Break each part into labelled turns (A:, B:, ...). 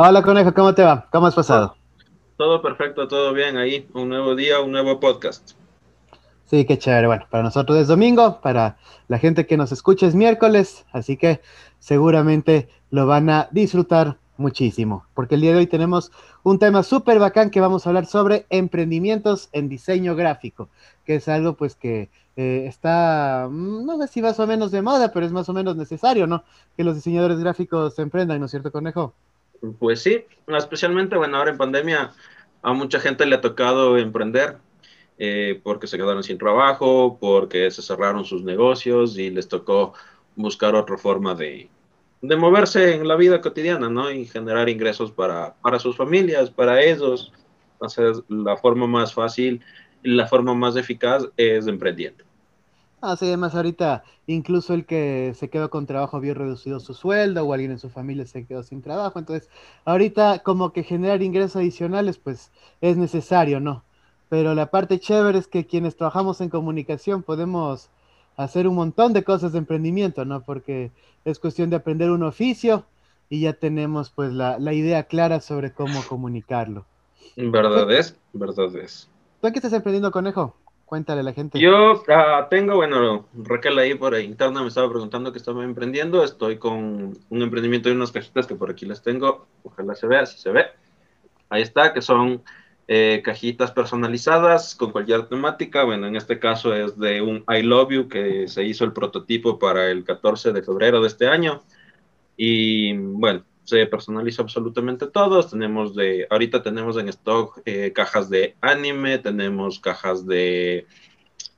A: Hola Conejo, ¿cómo te va? ¿Cómo has pasado?
B: Todo perfecto, todo bien ahí. Un nuevo día, un nuevo podcast.
A: Sí, qué chévere. Bueno, para nosotros es domingo, para la gente que nos escucha es miércoles, así que seguramente lo van a disfrutar muchísimo, porque el día de hoy tenemos un tema súper bacán que vamos a hablar sobre emprendimientos en diseño gráfico, que es algo pues que eh, está, mm, no sé si más o menos de moda, pero es más o menos necesario, ¿no? Que los diseñadores gráficos se emprendan, ¿no es cierto, Conejo?
B: Pues sí, especialmente, bueno, ahora en pandemia a mucha gente le ha tocado emprender eh, porque se quedaron sin trabajo, porque se cerraron sus negocios y les tocó buscar otra forma de, de moverse en la vida cotidiana, ¿no? Y generar ingresos para, para sus familias, para ellos. Entonces, la forma más fácil y la forma más eficaz es emprendiendo.
A: Así ah, además ahorita incluso el que se quedó con trabajo vio reducido su sueldo o alguien en su familia se quedó sin trabajo. Entonces, ahorita como que generar ingresos adicionales, pues es necesario, ¿no? Pero la parte chévere es que quienes trabajamos en comunicación podemos hacer un montón de cosas de emprendimiento, ¿no? Porque es cuestión de aprender un oficio y ya tenemos pues la, la idea clara sobre cómo comunicarlo.
B: Verdad es, verdad es.
A: ¿Tú qué estás emprendiendo, conejo? Cuéntale a la gente.
B: Yo uh, tengo, bueno, Raquel ahí por interna me estaba preguntando qué estaba emprendiendo. Estoy con un emprendimiento de unas cajitas que por aquí las tengo. Ojalá se vea, si se ve. Ahí está, que son eh, cajitas personalizadas con cualquier temática. Bueno, en este caso es de un I Love You que se hizo el prototipo para el 14 de febrero de este año. Y bueno, se personaliza absolutamente todos. Tenemos de, ahorita tenemos en stock eh, cajas de anime, tenemos cajas de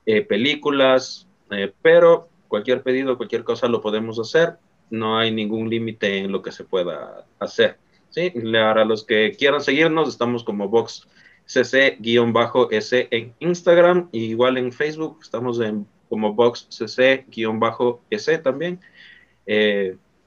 B: eh, películas, eh, pero cualquier pedido, cualquier cosa lo podemos hacer. No hay ningún límite en lo que se pueda hacer. ¿sí? Para los que quieran seguirnos, estamos como Box CC-S en Instagram, igual en Facebook, estamos en como Box CC-S también.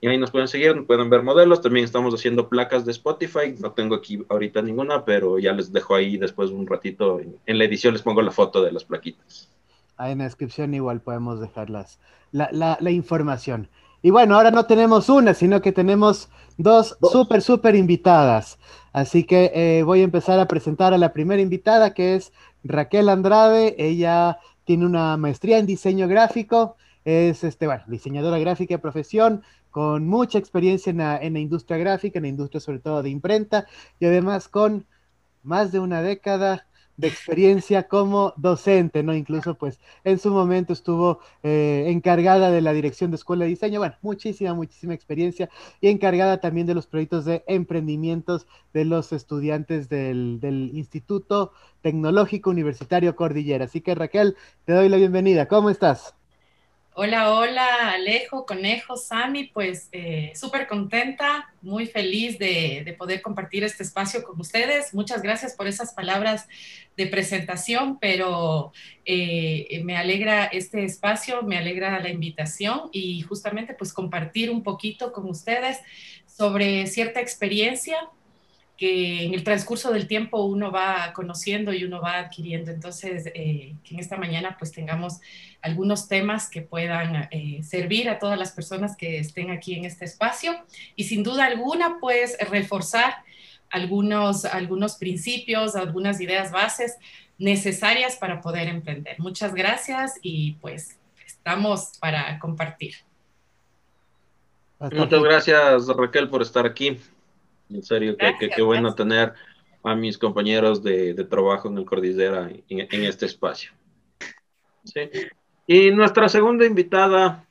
B: Y ahí nos pueden seguir, pueden ver modelos. También estamos haciendo placas de Spotify. No tengo aquí ahorita ninguna, pero ya les dejo ahí después un ratito. En, la edición les pongo la foto de las plaquitas.
A: Ahí en la descripción igual podemos dejar la, la, información. Y bueno, ahora no tenemos una, sino que tenemos dos súper, súper invitadas. Así que eh, voy a empezar a presentar a la primera invitada, que es Raquel Andrade. Ella tiene una maestría en diseño gráfico. Es este, bueno, diseñadora gráfica de profesión, con mucha experiencia en la, industria gráfica, en la industria sobre todo de imprenta, y además con más de una década de experiencia como docente, ¿no? Incluso, pues, en su momento estuvo eh, encargada de la dirección de escuela de diseño, bueno, muchísima, muchísima experiencia, y encargada también de los proyectos de emprendimientos de los estudiantes del, del Instituto Tecnológico Universitario Cordillera. Así que, Raquel, te doy la bienvenida. ¿Cómo estás?
C: Hola, hola, Alejo, Conejo, Sami, pues eh, súper contenta, muy feliz de, poder compartir este espacio con ustedes. Muchas gracias por esas palabras de presentación, pero eh, me alegra este espacio, me alegra la invitación y justamente pues compartir un poquito con ustedes sobre cierta experiencia que en el transcurso del tiempo uno va conociendo y uno va adquiriendo. Entonces, eh, que en esta mañana pues tengamos algunos temas que puedan eh, servir a todas las personas que estén aquí en este espacio y sin duda alguna pues reforzar algunos, algunos principios, algunas ideas bases necesarias para poder emprender. Muchas gracias y pues estamos para compartir.
B: Muchas gracias Raquel por estar aquí. En serio, que, qué bueno tener a mis compañeros de, trabajo en el Cordillera en, este espacio. Y nuestra segunda invitada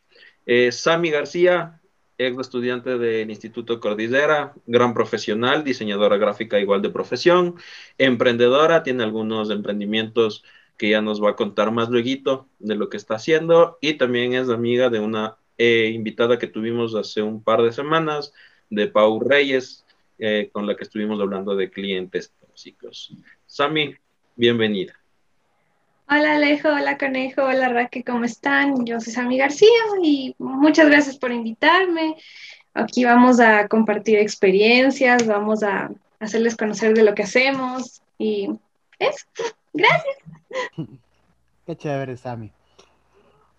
B: es Sami García, ex estudiante del Instituto Cordillera, gran profesional, diseñadora gráfica igual de profesión, emprendedora, tiene algunos emprendimientos que ya nos va a contar más luego de lo que está haciendo y también es amiga de una eh, invitada que tuvimos hace un par de semanas, de Pau Reyes, eh, con la que estuvimos hablando de clientes tóxicos. Sami, bienvenida.
D: Hola Alejo, hola Conejo, hola Raque, ¿cómo están? Yo soy Sami García y muchas gracias por invitarme. Aquí vamos a compartir experiencias, vamos a hacerles conocer de lo que hacemos y eso. Gracias.
A: Qué chévere, Sami.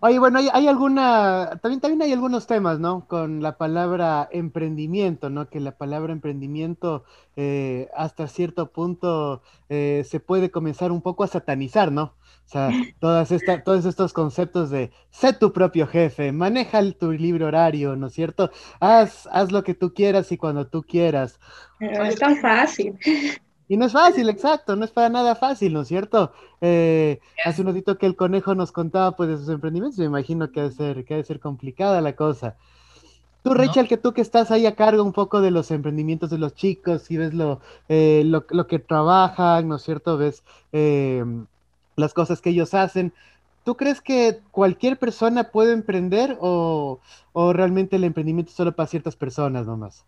A: Oye, bueno, hay, alguna, también, también hay algunos temas, ¿no? Con la palabra emprendimiento, ¿no? Que la palabra emprendimiento eh, hasta cierto punto eh, se puede comenzar un poco a satanizar, ¿no? O sea, todas esta, todos estos conceptos de sé tu propio jefe, maneja tu libre horario, ¿no es cierto? Haz, haz lo que tú quieras y cuando tú quieras.
D: Pero es tan fácil.
A: Y no es fácil, exacto, no es para nada fácil, ¿no es cierto? Eh, hace un ratito que el conejo nos contaba pues de sus emprendimientos, me imagino que ha de ser, que ser complicada la cosa. Tú, Rachel, que tú que estás ahí a cargo un poco de los emprendimientos de los chicos y ves lo, eh, lo, que trabajan, ¿no es cierto? Ves eh, las cosas que ellos hacen. ¿Tú crees que cualquier persona puede emprender o, o realmente el emprendimiento es solo para ciertas personas nomás?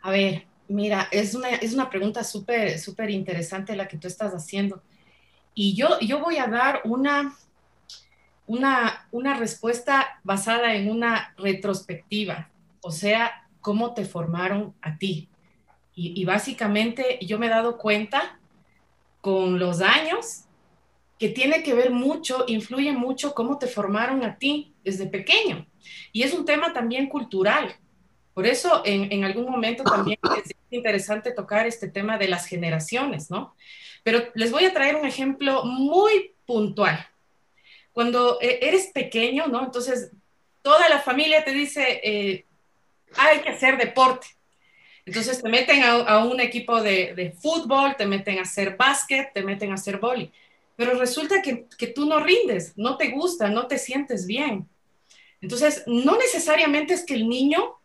C: A ver, Mira, es una, es una pregunta súper, súper interesante la que tú estás haciendo. Y yo, yo voy a dar una, una, una respuesta basada en una retrospectiva, o sea, cómo te formaron a ti. Y, y, básicamente yo me he dado cuenta con los años que tiene que ver mucho, influye mucho cómo te formaron a ti desde pequeño. Y es un tema también cultural. Por eso en, en algún momento también es interesante tocar este tema de las generaciones, ¿no? Pero les voy a traer un ejemplo muy puntual. Cuando eh, eres pequeño, ¿no? Entonces, toda la familia te dice, eh, hay que hacer deporte. Entonces te meten a, un equipo de, de, fútbol, te meten a hacer básquet, te meten a hacer boli. Pero resulta que, que tú no rindes, no te gusta, no te sientes bien. Entonces, no necesariamente es que el niño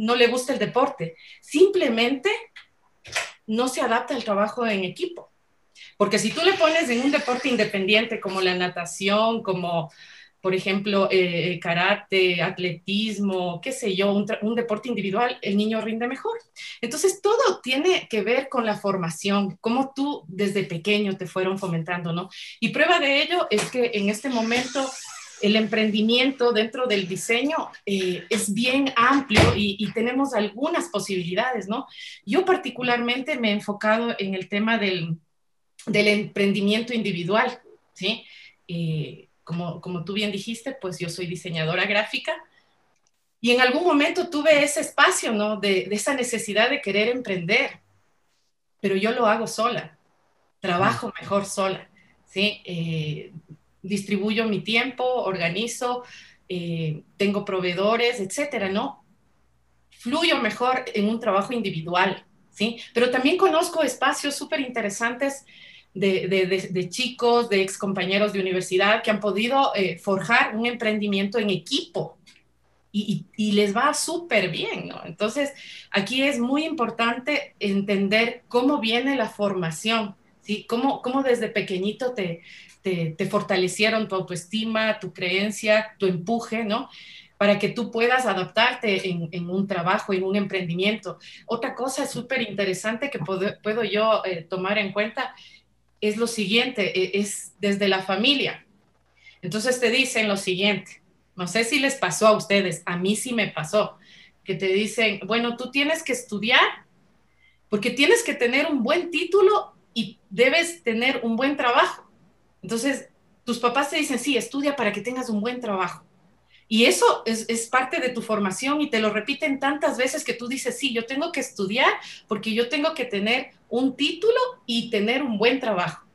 C: no le gusta el deporte, simplemente no se adapta al trabajo en equipo. Porque si tú le pones en un deporte independiente como la natación, como por ejemplo eh, karate, atletismo, qué sé yo, un, un, deporte individual, el niño rinde mejor. Entonces todo tiene que ver con la formación, cómo tú desde pequeño te fueron fomentando, ¿no? Y prueba de ello es que en este momento el emprendimiento dentro del diseño eh, es bien amplio y, tenemos algunas posibilidades, ¿no? Yo particularmente me he enfocado en el tema del, emprendimiento individual, ¿sí? Eh, como, como tú bien dijiste, pues yo soy diseñadora gráfica y en algún momento tuve ese espacio, ¿no? De, esa necesidad de querer emprender, pero yo lo hago sola, trabajo mejor sola, ¿sí? Eh, distribuyo mi tiempo, organizo, eh, tengo proveedores, etcétera, ¿no? Fluyo mejor en un trabajo individual, ¿sí? Pero también conozco espacios súper interesantes de, chicos, de ex compañeros de universidad que han podido eh, forjar un emprendimiento en equipo, y, y, les va súper bien, ¿no? Entonces, aquí es muy importante entender cómo viene la formación, ¿sí? Cómo, cómo desde pequeñito te, te, fortalecieron tu autoestima, tu creencia, tu empuje, ¿no? Para que tú puedas adaptarte en, un trabajo, en un emprendimiento. Otra cosa súper interesante que puedo, yo eh, tomar en cuenta es lo siguiente, e, es desde la familia. Entonces te dicen lo siguiente, no sé si les pasó a ustedes, a mí sí me pasó, que te dicen, bueno, tú tienes que estudiar porque tienes que tener un buen título y debes tener un buen trabajo. Entonces, tus papás te dicen, sí, estudia para que tengas un buen trabajo. Y eso es, parte de tu formación y te lo repiten tantas veces que tú dices, sí, yo tengo que estudiar porque yo tengo que tener un título y tener un buen trabajo.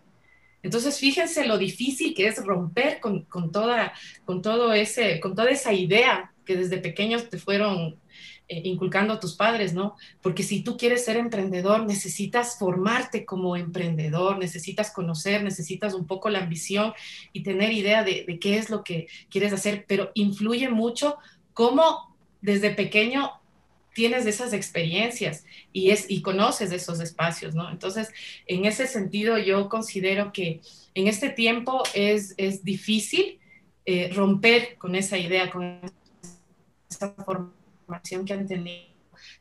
C: Entonces, fíjense lo difícil que es romper con, con, toda, con, todo ese, con toda esa idea que desde pequeños te fueron eh, inculcando a tus padres, ¿no? Porque si tú quieres ser emprendedor, necesitas formarte como emprendedor, necesitas conocer, necesitas un poco la ambición y tener idea de, qué es lo que quieres hacer, pero influye mucho cómo desde pequeño tienes esas experiencias y, es, y conoces esos espacios, ¿no? Entonces, en ese sentido, yo considero que en este tiempo es, es difícil eh, romper con esa idea, con esa forma tenido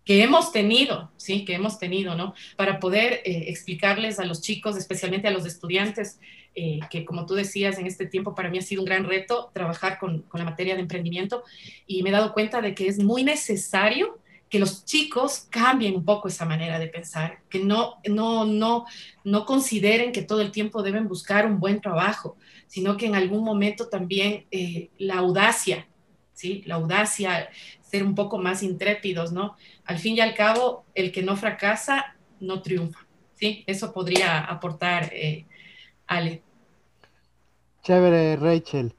C: que hemos tenido, sí, que hemos tenido, ¿no? Para poder eh, explicarles a los chicos, especialmente a los estudiantes, eh, que como tú decías, en este tiempo para mí ha sido un gran reto trabajar con, con, la materia de emprendimiento y me he dado cuenta de que es muy necesario que los chicos cambien un poco esa manera de pensar, que no, no, no, no consideren que todo el tiempo deben buscar un buen trabajo, sino que en algún momento también eh, la audacia, ¿sí? La audacia, ser un poco más intrépidos, ¿no? Al fin y al cabo, el que no fracasa, no triunfa, ¿sí? Eso podría aportar eh, Ale.
A: Chévere, Rachel.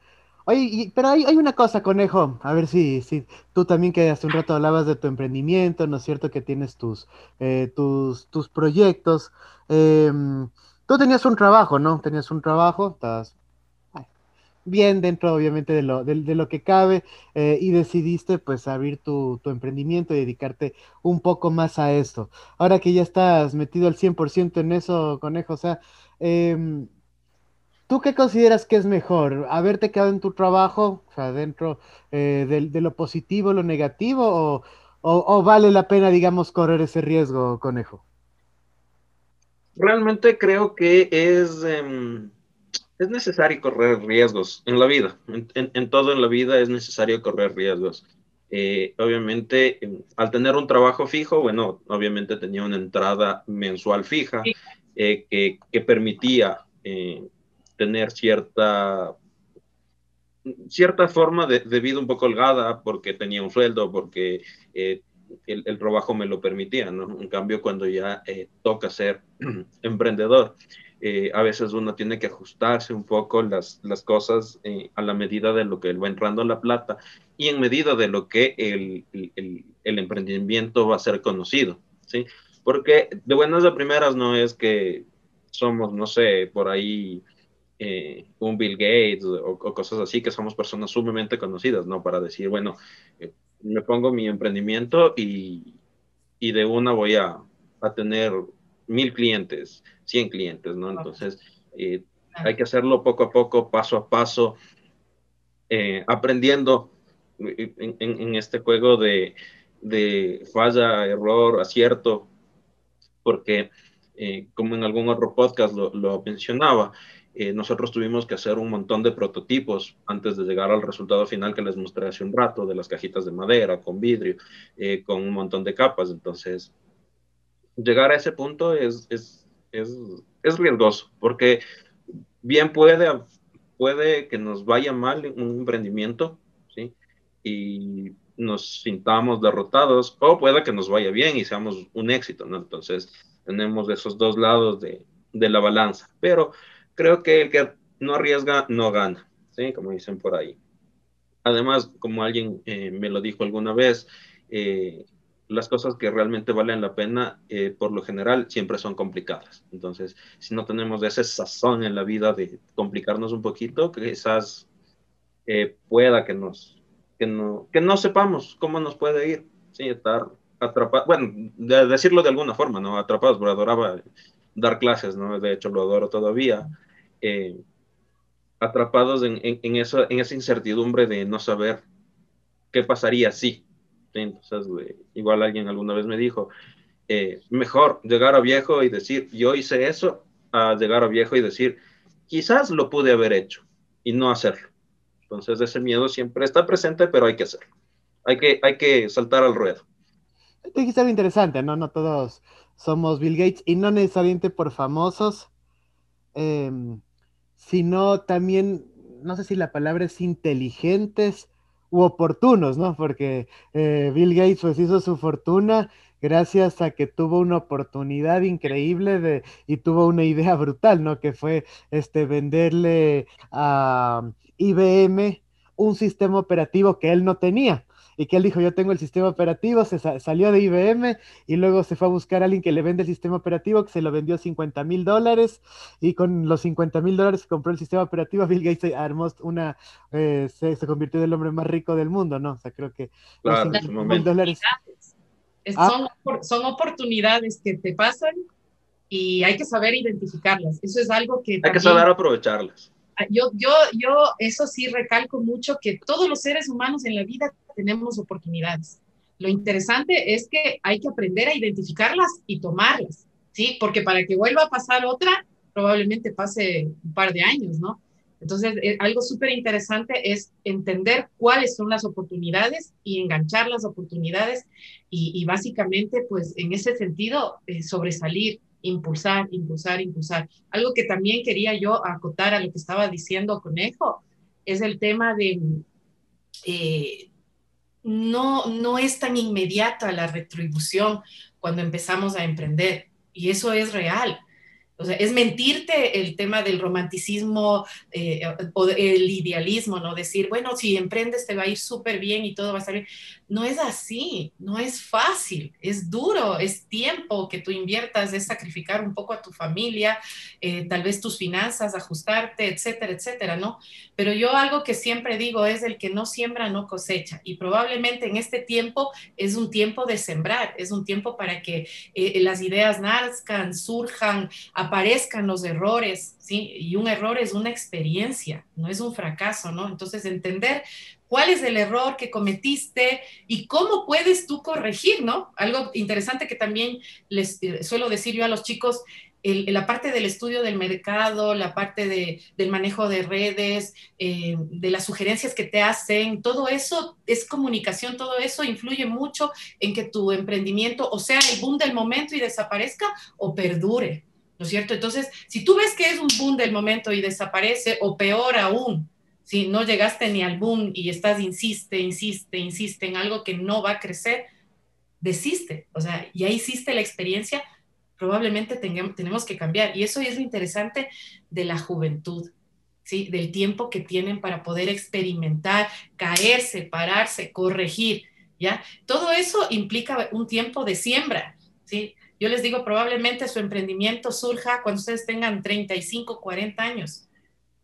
A: Oye, pero hay, una cosa, conejo, a ver si, si tú también que hace un rato hablabas de tu emprendimiento, ¿no es cierto? Que tienes tus, eh, tus, tus proyectos. Em, tú tenías un trabajo, ¿no? Tenías un trabajo, estás bien dentro, obviamente, de lo, de, lo que cabe eh, y decidiste, pues, abrir tu, tu, emprendimiento y dedicarte un poco más a esto. Ahora que ya estás metido al 100% en eso, conejo, o sea, eh, ¿Tú qué consideras que es mejor? ¿Haberte quedado en tu trabajo, o sea, dentro eh, de, lo positivo, lo negativo, o, vale la pena, digamos, correr ese riesgo, conejo?
B: Realmente creo que es, em, es necesario correr riesgos en la vida. En, todo en la vida es necesario correr riesgos. Eh, obviamente, em, al tener un trabajo fijo, bueno, obviamente tenía una entrada mensual fija eh, que, que, permitía tener cierta, cierta forma de, vida un poco holgada porque tenía un sueldo, porque eh, el, trabajo me lo permitía, ¿no? En cambio, cuando ya eh, toca ser emprendedor, eh, a veces uno tiene que ajustarse un poco las, las cosas a la medida de lo que va entrando la plata y en medida de lo que el, el, emprendimiento va a ser conocido, ¿sí? Porque de buenas a primeras no es que somos, no sé, por ahí eh, un Bill Gates o, cosas así, que somos personas sumamente conocidas, ¿no? Para decir, bueno, eh, me pongo mi emprendimiento y, y de una voy a, a, tener mil clientes, cien clientes, ¿no? Entonces, eh, hay que hacerlo poco a poco, paso a paso, aprendiendo en, en, este juego de, de falla, error, acierto, porque como en algún otro podcast lo, lo mencionaba, eh, nosotros tuvimos que hacer un montón de prototipos antes de llegar al resultado final que les mostré hace un rato, de las cajitas de madera, con vidrio, eh, con un montón de capas. Entonces, llegar a ese punto es, es, es, es riesgoso, porque bien puede, puede que nos vaya mal un emprendimiento, ¿sí? Y nos sintamos derrotados, o puede que nos vaya bien y seamos un éxito, ¿no? Entonces, tenemos esos dos lados de, de la balanza, pero creo que el que no arriesga no gana, ¿sí? Como dicen por ahí. Además, como alguien eh, me lo dijo alguna vez, eh, las cosas que realmente valen la pena, eh, por lo general, siempre son complicadas. Entonces, si no tenemos ese sazón en la vida de complicarnos un poquito, quizás pueda que nos, que no, que no sepamos cómo nos puede ir, ¿sí? Estar atrapados, bueno, de decirlo de alguna forma, ¿no? Atrapados, pero adoraba dar clases, ¿no? De hecho, lo adoro todavía. Eh, atrapados en, en, eso, en esa incertidumbre de no saber qué pasaría si. Igual alguien alguna vez me dijo, eh, mejor llegar a viejo y decir, yo hice eso, a llegar a viejo y decir, quizás lo pude haber hecho y no hacerlo. Entonces, ese miedo siempre está presente, pero hay que hacerlo. Hay que, hay que saltar al ruedo.
A: Tiene que ser interesante, ¿no? No todos somos Bill Gates y no necesariamente por famosos, em, sino también, no sé si la palabra es inteligentes u oportunos, ¿no? Porque eh, Bill Gates pues hizo su fortuna gracias a que tuvo una oportunidad increíble de, y tuvo una idea brutal, ¿no? Que fue este, venderle a IBM un sistema operativo que él no tenía y que él dijo, yo tengo el sistema operativo, se salió de IBM y luego se fue a buscar a alguien que le vende el sistema operativo, que se lo vendió 50 mil dólares y con los 50 mil dólares que compró el sistema operativo, Bill Gates armó una, eh, se, convirtió en el hombre más rico del mundo, ¿no? O sea, creo que
B: claro,
C: mil dólares... Ah. Son, son oportunidades que te pasan y hay que saber identificarlas. Eso es algo que...
B: Hay que saber aprovecharlas.
C: Ah, yo, yo, yo eso sí recalco mucho que todos los seres humanos en la vida tenemos oportunidades. Lo interesante es que hay que aprender a identificarlas y tomarlas, ¿sí? Porque para que vuelva a pasar otra, probablemente pase un par de años, ¿no? Entonces, eh, algo súper interesante es entender cuáles son las oportunidades y enganchar las oportunidades y, básicamente, pues en ese sentido, eh, sobresalir, impulsar, impulsar, impulsar. Algo que también quería yo acotar a lo que estaba diciendo Conejo es el tema de... Eh, no, no es tan inmediata la retribución cuando empezamos a emprender y eso es real. O sea, es mentirte el tema del romanticismo eh, o el idealismo, ¿no? Decir, bueno, si emprendes te va a ir súper bien y todo va a salir. No es así, no es fácil, es duro, es tiempo que tú inviertas, es sacrificar un poco a tu familia, eh, tal vez tus finanzas, ajustarte, etcétera, etcétera, ¿no? Pero yo algo que siempre digo es el que no siembra, no cosecha. Y probablemente en este tiempo es un tiempo de sembrar, es un tiempo para que eh, las ideas nazcan, surjan, aparezcan los errores, ¿sí? Y un error es una experiencia, no es un fracaso, ¿no? Entonces, entender cuál es el error que cometiste y cómo puedes tú corregir, ¿no? Algo interesante que también les eh, suelo decir yo a los chicos, la parte del estudio del mercado, la parte de, del manejo de redes, eh, de las sugerencias que te hacen, todo eso es comunicación, todo eso influye mucho en que tu emprendimiento o sea el boom del momento y desaparezca o perdure. ¿No es cierto? Entonces, si tú ves que es un boom del momento y desaparece, o peor aún, si no llegaste ni al boom y estás, insiste, insiste, insiste en algo que no va a crecer, desiste, o sea, ya hiciste la experiencia, probablemente tenemos que cambiar. Y eso es lo interesante de la juventud, ¿sí? Del tiempo que tienen para poder experimentar, caerse, pararse, corregir, ¿ya? Todo eso implica un tiempo de siembra, ¿sí? Yo les digo, probablemente su emprendimiento surja cuando ustedes tengan 35, 40 años,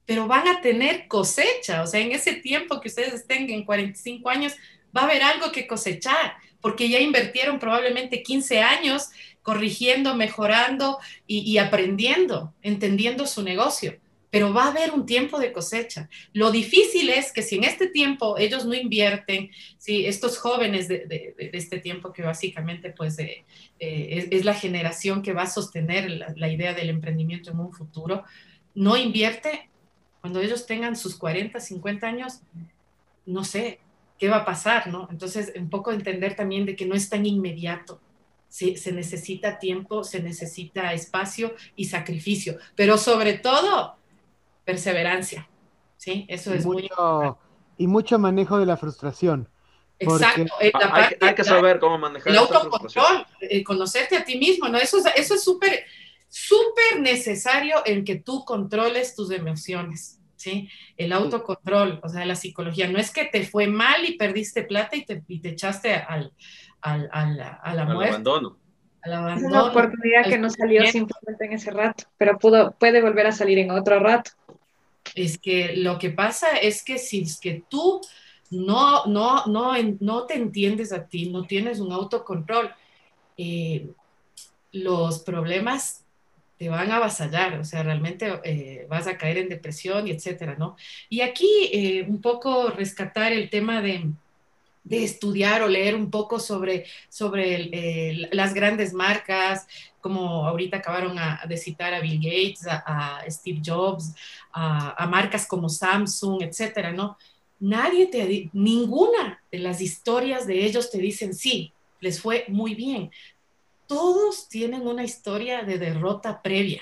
C: pero van a tener cosecha, o sea, en ese tiempo que ustedes estén en 45 años, va a haber algo que cosechar, porque ya invirtieron probablemente 15 años corrigiendo, mejorando y, y aprendiendo, entendiendo su negocio pero va a haber un tiempo de cosecha. Lo difícil es que si en este tiempo ellos no invierten, si estos jóvenes de, este tiempo que básicamente pues eh, es, la generación que va a sostener la, idea del emprendimiento en un futuro, no invierte, cuando ellos tengan sus 40, 50 años, no sé qué va a pasar, ¿no? Entonces, un poco entender también de que no es tan inmediato. Se necesita tiempo, se necesita espacio y sacrificio, pero sobre todo perseverancia. ¿sí? Eso es
A: mucho, muy Y mucho manejo de la frustración.
C: Exacto.
B: Eh, hay, que saber cómo manejar
C: el autocontrol, eh, conocerte a ti mismo, ¿no? Eso, eso es súper, súper necesario en que tú controles tus emociones, ¿sí? El autocontrol, o sea, la psicología. No es que te fue mal y perdiste plata y te, y te echaste al, al, al, a la muerte.
B: abandono.
D: Es una oportunidad que no salió simplemente en ese rato, pero pudo, puede volver a salir en otro rato.
C: Es que lo que pasa es que si es que tú no, no, no, no te entiendes a ti, no tienes un autocontrol, eh, los problemas te van a avasallar, o sea, realmente eh, vas a caer en depresión y etcétera, ¿no? Y aquí eh, un poco rescatar el tema de, de estudiar o leer un poco sobre, sobre las grandes marcas, como ahorita acabaron de citar a Bill Gates, a, Steve Jobs, a, marcas como Samsung, etcétera, ¿no? Nadie te, ninguna de las historias de ellos te dicen, sí, les fue muy bien. Todos tienen una historia de derrota previa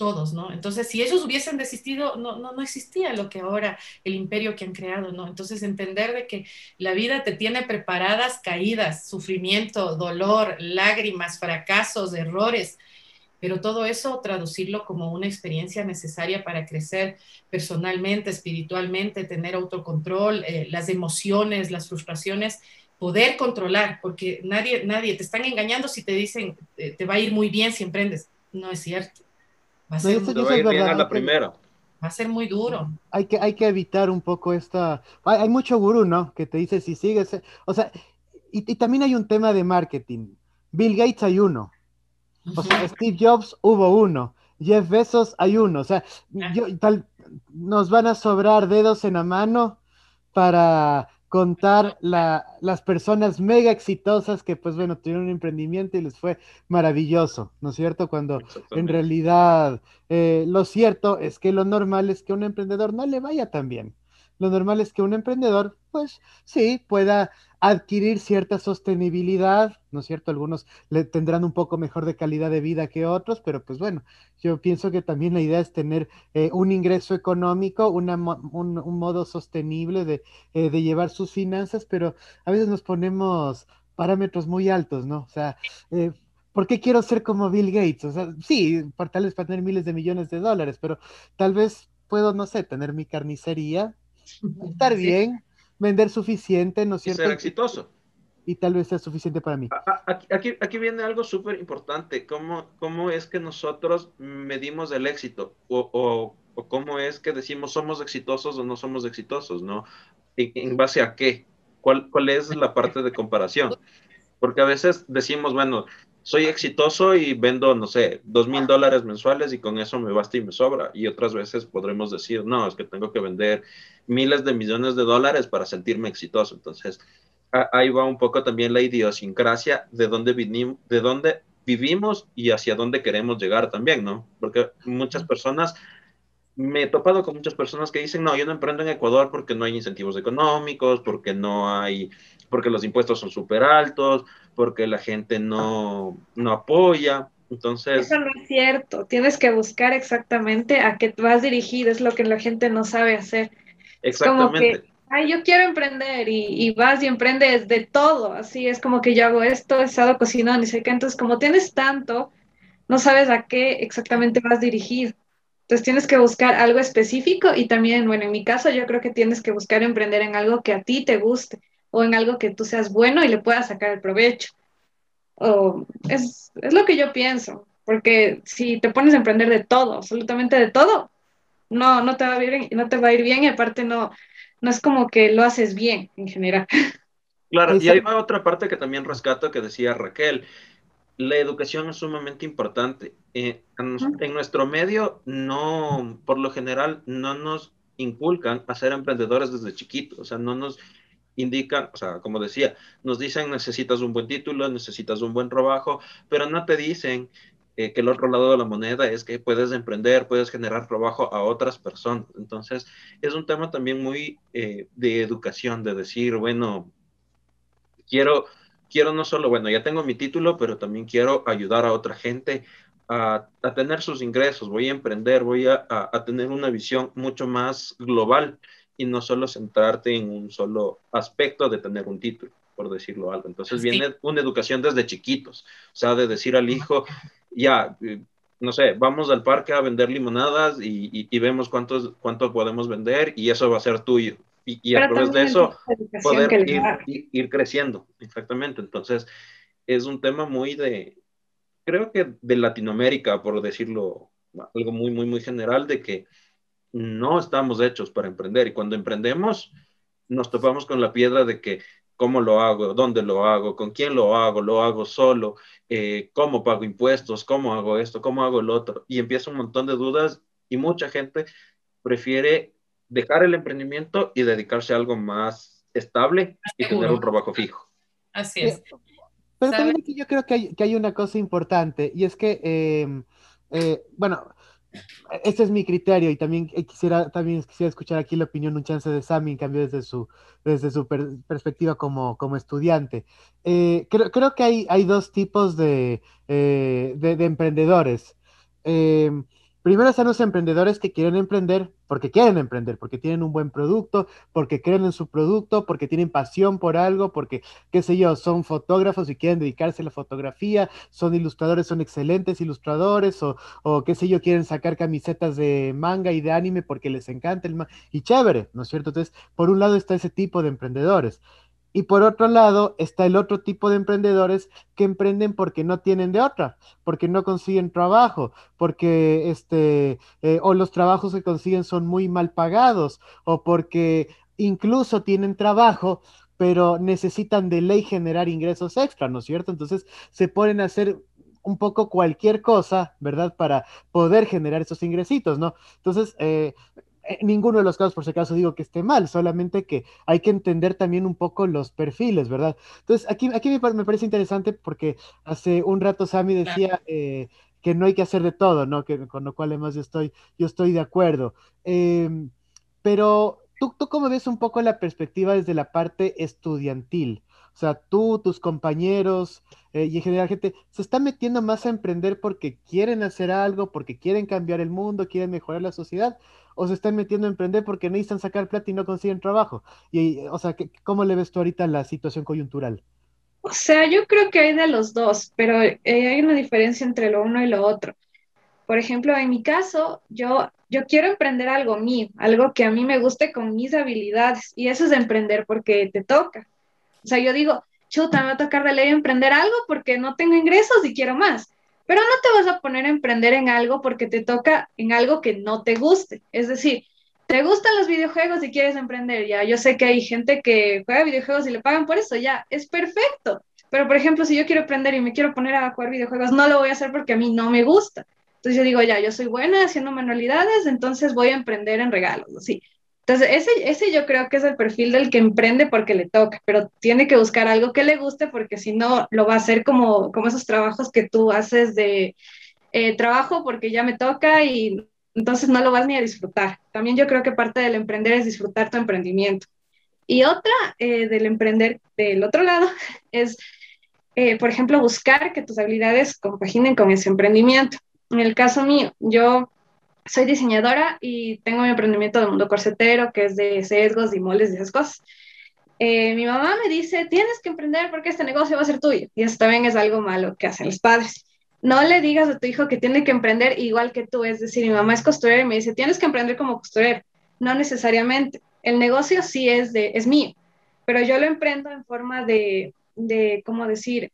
C: todos, ¿no? Entonces, si ellos hubiesen desistido, no, no, existía lo que ahora, el imperio que han creado, ¿no? Entonces, entender de que la vida te tiene preparadas caídas, sufrimiento, dolor, lágrimas, fracasos, errores, pero todo eso traducirlo como una experiencia necesaria para crecer personalmente, espiritualmente, tener autocontrol, eh, las emociones, las frustraciones, poder controlar, porque nadie, nadie te están engañando si te dicen eh, te va a ir muy bien si emprendes. No es cierto. Va a ser, muy, duro.
A: Hay que, hay que evitar un poco esta. Hay, mucho gurú, ¿no? Que te dice si sigues. O sea, y, también hay un tema de marketing. Bill Gates hay uno. O sea, Steve Jobs hubo uno. Jeff Bezos hay uno. O sea, yo, tal, nos van a sobrar dedos en la mano para contar las personas mega exitosas que, pues bueno, tuvieron un emprendimiento y les fue maravilloso, ¿no es cierto? Cuando en realidad eh, lo cierto es que lo normal es que a un emprendedor no le vaya tan bien. Lo normal es que un emprendedor, pues sí, pueda adquirir cierta sostenibilidad, ¿no es cierto? Algunos le tendrán un poco mejor de calidad de vida que otros, pero pues bueno, yo pienso que también la idea es tener eh, un ingreso económico, un, modo sostenible de, eh, de, llevar sus finanzas, pero a veces nos ponemos parámetros muy altos, ¿no? O sea, eh, ¿por qué quiero ser como Bill Gates? O sea, sí, tal vez para tener miles de millones de dólares, pero tal vez puedo, no sé, tener mi carnicería, estar bien vender suficiente, ¿no es cierto?
B: Ser exitoso.
A: Y tal vez sea suficiente para mí.
B: Aquí, aquí, viene algo súper importante. ¿Cómo, ¿Cómo es que nosotros medimos el éxito? O, o, o, cómo es que decimos somos exitosos o no somos exitosos, ¿no? ¿En, base a qué? ¿Cuál, ¿Cuál es la parte de comparación? Porque a veces decimos, bueno, soy exitoso y vendo, no sé, dos mil dólares mensuales y con eso me basta y me sobra. Y otras veces podremos decir, no, es que tengo que vender miles de millones de dólares para sentirme exitoso. Entonces, ahí va un poco también la idiosincrasia de dónde, vinimos, de dónde vivimos y hacia dónde queremos llegar también, ¿no? Porque muchas personas, me he topado con muchas personas que dicen, no, yo no emprendo en Ecuador porque no hay incentivos económicos, porque no hay, porque los impuestos son súper altos, porque la gente no, no apoya. Entonces...
D: Eso no es cierto. Tienes que buscar exactamente a qué vas dirigido. Es lo que la gente no sabe hacer.
B: Exactamente.
D: como que, ay, yo quiero emprender y, vas y emprendes de todo. Así es como que yo hago esto, he estado cocinando y sé que entonces como tienes tanto, no sabes a qué exactamente vas dirigido. Entonces tienes que buscar algo específico y también, bueno, en mi caso yo creo que tienes que buscar emprender en algo que a ti te guste o en algo que tú seas bueno y le puedas sacar el provecho. O es, es lo que yo pienso, porque si te pones a emprender de todo, absolutamente de todo, no, no te va a ir bien, no te va a ir bien y aparte no, no es como que lo haces bien en general.
B: Claro, y hay otra parte que también rescato que decía Raquel. La educación es sumamente importante. Eh, en, nuestro medio, no, por lo general, no nos inculcan a ser emprendedores desde chiquitos, o sea, no nos indican, o sea, como decía, nos dicen necesitas un buen título, necesitas un buen trabajo, pero no te dicen eh, que el otro lado de la moneda es que puedes emprender, puedes generar trabajo a otras personas. Entonces, es un tema también muy eh, de educación, de decir, bueno, quiero, quiero no solo, bueno, ya tengo mi título, pero también quiero ayudar a otra gente a, a tener sus ingresos, voy a emprender, voy a, a, tener una visión mucho más global y no solo centrarte en un solo aspecto de tener un título por decirlo algo. Entonces viene una educación desde chiquitos, o sea, de decir al hijo, ya, eh, no sé, vamos al parque a vender limonadas y, vemos cuántos, cuánto podemos vender y eso va a ser tuyo. Y, a través de eso poder ir, ir, creciendo, exactamente. Entonces, es un tema muy de, creo que de Latinoamérica, por decirlo algo muy, muy, muy general, de que no estamos hechos para emprender. Y cuando emprendemos nos topamos con la piedra de que cómo lo hago, dónde lo hago, con quién lo hago, lo hago solo, eh, cómo pago impuestos, cómo hago esto, cómo hago el otro. Y empieza un montón de dudas y mucha gente prefiere dejar el emprendimiento y dedicarse a algo más estable y tener un trabajo fijo.
C: Así es.
A: Pero también aquí yo creo que hay, que hay, una cosa importante y es que, em, eh, bueno, este es mi criterio y también eh, quisiera, también quisiera escuchar aquí la opinión, un chance de Sammy, en cambio desde su, desde su perspectiva como, como estudiante. Eh, creo, creo, que hay, hay dos tipos de, eh, de, de emprendedores. Primero están los emprendedores que quieren emprender porque quieren emprender, porque tienen un buen producto, porque creen en su producto, porque tienen pasión por algo, porque, qué sé yo, son fotógrafos y quieren dedicarse a la fotografía, son ilustradores, son excelentes ilustradores, o, o qué sé yo, quieren sacar camisetas de manga y de anime porque les encanta el manga, y chévere, ¿no es cierto? Entonces, por un lado está ese tipo de emprendedores. Y por otro lado está el otro tipo de emprendedores que emprenden porque no tienen de otra, porque no consiguen trabajo, porque este, eh, o los trabajos que consiguen son muy mal pagados, o porque incluso tienen trabajo, pero necesitan de ley generar ingresos extra, ¿no es cierto? Entonces se ponen a hacer un poco cualquier cosa, ¿verdad? Para poder generar esos ingresitos, ¿no? Entonces, eh, en ninguno de los casos, por si acaso, digo que esté mal, solamente que hay que entender también un poco los perfiles, ¿verdad? Entonces, aquí, aquí me, parece interesante porque hace un rato Sammy decía eh, que no hay que hacer de todo, ¿no? Que, con lo cual además yo estoy, yo estoy de acuerdo. Em, pero, ¿tú, ¿tú cómo ves un poco la perspectiva desde la parte estudiantil? O sea, tú, tus compañeros eh, y en general gente se está metiendo más a emprender porque quieren hacer algo, porque quieren cambiar el mundo, quieren mejorar la sociedad, o se están metiendo a emprender porque necesitan sacar plata y no consiguen trabajo. Y, o sea, ¿cómo le ves tú ahorita la situación coyuntural?
D: O sea, yo creo que hay de los dos, pero eh, hay una diferencia entre lo uno y lo otro. Por ejemplo, en mi caso, yo, yo quiero emprender algo mío, algo que a mí me guste con mis habilidades, y eso es emprender porque te toca. O sea, yo digo, chuta, me va a tocar de ley emprender algo porque no tengo ingresos y quiero más. Pero no te vas a poner a emprender en algo porque te toca en algo que no te guste. Es decir, te gustan los videojuegos y quieres emprender, ya. Yo sé que hay gente que juega videojuegos y le pagan por eso, ya, es perfecto. Pero, por ejemplo, si yo quiero emprender y me quiero poner a jugar videojuegos, no lo voy a hacer porque a mí no me gusta. Entonces yo digo, ya, yo soy buena haciendo manualidades, entonces voy a emprender en regalos, así. Entonces, ese, ese yo creo que es el perfil del que emprende porque le toca, pero tiene que buscar algo que le guste porque si no, lo va a hacer como, como esos trabajos que tú haces de eh, trabajo porque ya me toca y entonces no lo vas ni a disfrutar. También yo creo que parte del emprender es disfrutar tu emprendimiento. Y otra eh, del emprender del otro lado es, eh, por ejemplo, buscar que tus habilidades compaginen con ese emprendimiento. En el caso mío, yo soy diseñadora y tengo mi emprendimiento del mundo corsetero, que es de sesgos y moldes y esas cosas. Mi mamá me dice, tienes que emprender porque este negocio va a ser tuyo. Y eso también es algo malo que hacen los padres. No le digas a tu hijo que tiene que emprender igual que tú. Es decir, mi mamá es costurera y me dice, tienes que emprender como costurera. No necesariamente. El negocio sí es, de, es mío, pero yo lo emprendo en forma de, de ¿cómo decir?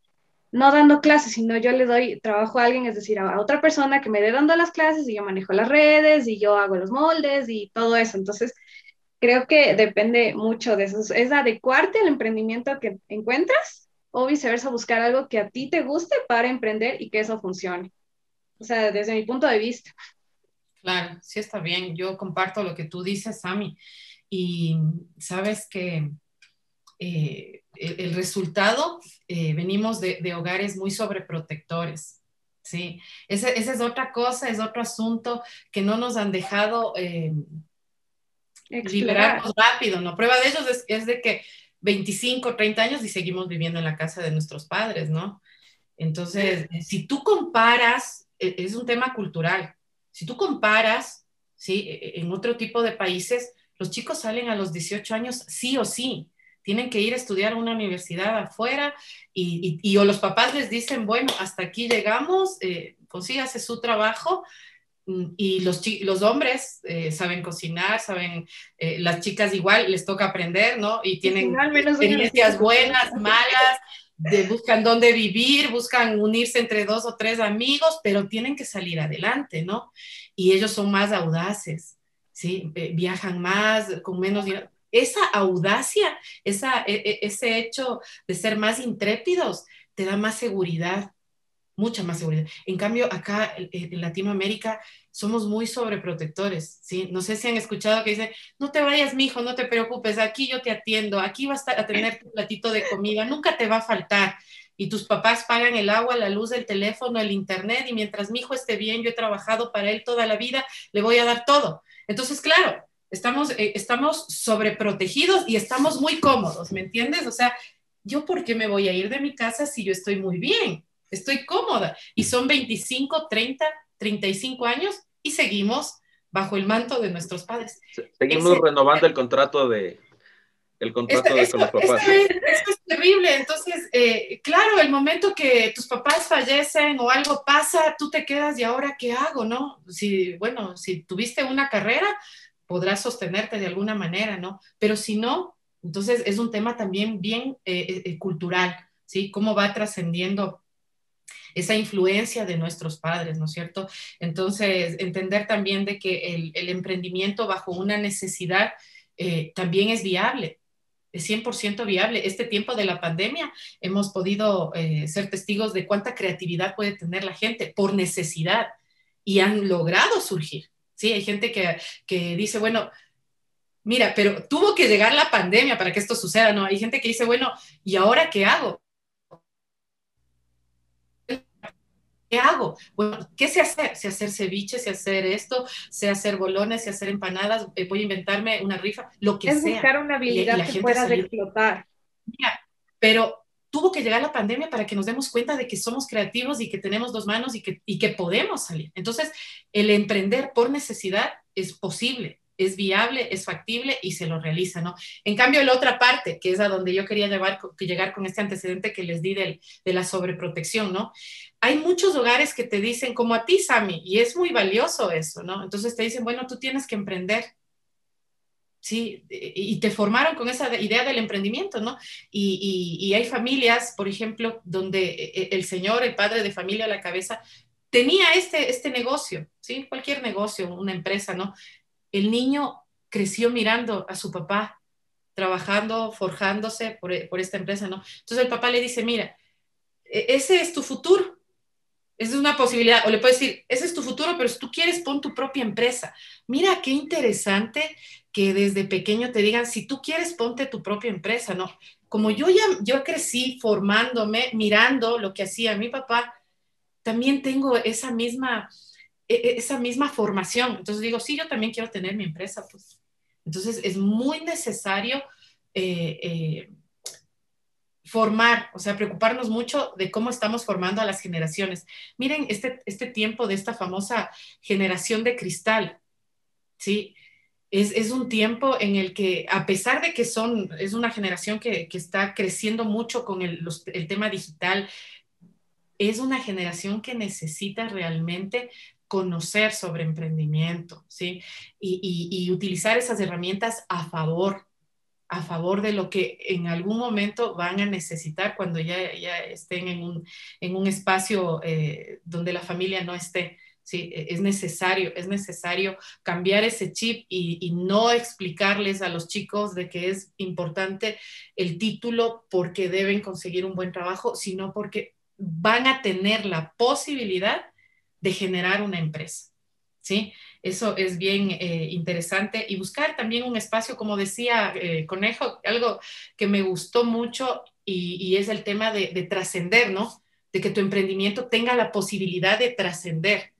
D: No dando clases, sino yo le doy trabajo a alguien, es decir, a, otra persona que me dé dando las clases y yo manejo las redes y yo hago los moldes y todo eso. Entonces, creo que depende mucho de eso. Es adecuarte al emprendimiento que encuentras o viceversa, buscar algo que a ti te guste para emprender y que eso funcione. O sea, desde mi punto de vista.
C: Claro, sí está bien. Yo comparto lo que tú dices, Sami. Y sabes que eh, el, resultado, eh, venimos de, hogares muy sobreprotectores. Sí, esa es otra cosa, es otro asunto que no nos han dejado eh, liberarnos rápido, ¿no? Prueba de ellos es, de que 25, 30 años y seguimos viviendo en la casa de nuestros padres, ¿no? Entonces, si tú comparas, e, es un tema cultural, si tú comparas, ¿sí? E, en otro tipo de países, los chicos salen a los 18 años sí o sí, tienen que ir a estudiar a una universidad afuera y, y, o los papás les dicen, bueno, hasta aquí llegamos, eh, consígase su trabajo mm, y los, los hombres eh, saben cocinar, saben, eh, las chicas igual les toca aprender, ¿no? Y tienen experiencias buenas, malas, buscan dónde vivir, buscan unirse entre dos o tres amigos, pero tienen que salir adelante, ¿no? Y ellos son más audaces, ¿sí? viajan más, con menos dinero esa audacia, e, e, ese hecho de ser más intrépidos, te da más seguridad, mucha más seguridad. En cambio, acá en Latinoamérica somos muy sobreprotectores, ¿sí? No sé si han escuchado que dicen, no te vayas, mijo, no te preocupes, aquí yo te atiendo, aquí vas a tener tu platito de comida, nunca te va a faltar. Y tus papás pagan el agua, la luz, el teléfono, el internet, y mientras mi hijo esté bien, yo he trabajado para él toda la vida, le voy a dar todo. Entonces, claro, estamos, eh, estamos sobreprotegidos y estamos muy cómodos, ¿me entiendes? O sea, ¿yo por qué me voy a ir de mi casa si yo estoy muy bien? Estoy cómoda. Y son 25, 30, 35 años y seguimos bajo el manto de nuestros padres.
B: Seguimos renovando el contrato de el contrato de con los papás.
C: Esto es, terrible. Entonces, eh, claro, el momento que tus papás fallecen o algo pasa, tú te quedas y ahora qué hago, ¿no? Si, bueno, si tuviste una carrera, podrás sostenerte de alguna manera, ¿no? Pero si no, entonces es un tema también bien eh, eh, eh, cultural, ¿sí? Cómo va trascendiendo esa influencia de nuestros padres, ¿no es cierto? Entonces, entender también de que el, emprendimiento bajo una necesidad también es viable, es 100% viable. Este tiempo de la pandemia hemos podido ser testigos de cuánta creatividad puede tener la gente por necesidad y han logrado surgir Sí, hay gente que, que dice, bueno, mira, pero tuvo que llegar la pandemia para que esto suceda, ¿no? Hay gente que dice, bueno, ¿y ahora qué hago? ¿Qué hago? Bueno, ¿qué sé hacer? Sé hacer ceviche, sé hacer esto, sé hacer bolones, sé hacer empanadas, eh, voy a inventarme una rifa, lo que
D: es
C: sea.
D: Es buscar una habilidad que puedas explotar.
C: Mira, pero tuvo que llegar la pandemia para que nos demos cuenta de que somos creativos y que tenemos dos manos y que, y que podemos salir. Entonces, el emprender por necesidad es posible, es viable, es factible y se lo realiza, ¿no? En cambio, la otra parte, que es a donde yo quería llevar, llegar con este antecedente que les di del, de la sobreprotección, ¿no? Hay muchos hogares que te dicen, como a ti, Sami, y es muy valioso eso, ¿no? Entonces te dicen, bueno, tú tienes que emprender, ¿sí? Y te formaron con esa idea del emprendimiento, ¿no? Y, y, hay familias, por ejemplo, donde eh, eh, el señor, el padre de familia a la cabeza, tenía este, este negocio, ¿sí? Cualquier negocio, una empresa, ¿no? El niño creció mirando a su papá trabajando, forjándose por, por esta empresa, ¿no? Entonces el papá le dice, mira, e, ese es tu futuro, esa es una posibilidad. O le puede decir, ese es tu futuro, pero si tú quieres, pon tu propia empresa. Mira qué interesante que desde pequeño te digan, si tú quieres, ponte tu propia empresa, ¿no? Como yo ya, yo crecí formándome, mirando lo que hacía mi papá, también tengo esa misma, e, e, esa misma formación. Entonces digo, sí, yo también quiero tener mi empresa, pues. Entonces es muy necesario eh, eh, formar, o sea, preocuparnos mucho de cómo estamos formando a las generaciones. Miren este, este tiempo de esta famosa generación de cristal, ¿sí? Es, es, un tiempo en el que, a pesar de que son, es una generación que, que está creciendo mucho con el, el, tema digital, es una generación que necesita realmente conocer sobre emprendimiento, ¿sí? Y, y utilizar esas herramientas a favor a favor de lo que en algún momento van a necesitar cuando ya, estén en un, espacio eh, donde la familia no esté. Sí, e, es necesario, es necesario cambiar ese chip y, no explicarles a los chicos de que es importante el título porque deben conseguir un buen trabajo, sino porque van a tener la posibilidad de generar una empresa. ¿Sí? Eso es bien eh, interesante y buscar también un espacio, como decía eh, Conejo, algo que me gustó mucho y, es el tema de, de trascender, ¿no? De que tu emprendimiento tenga la posibilidad de trascender,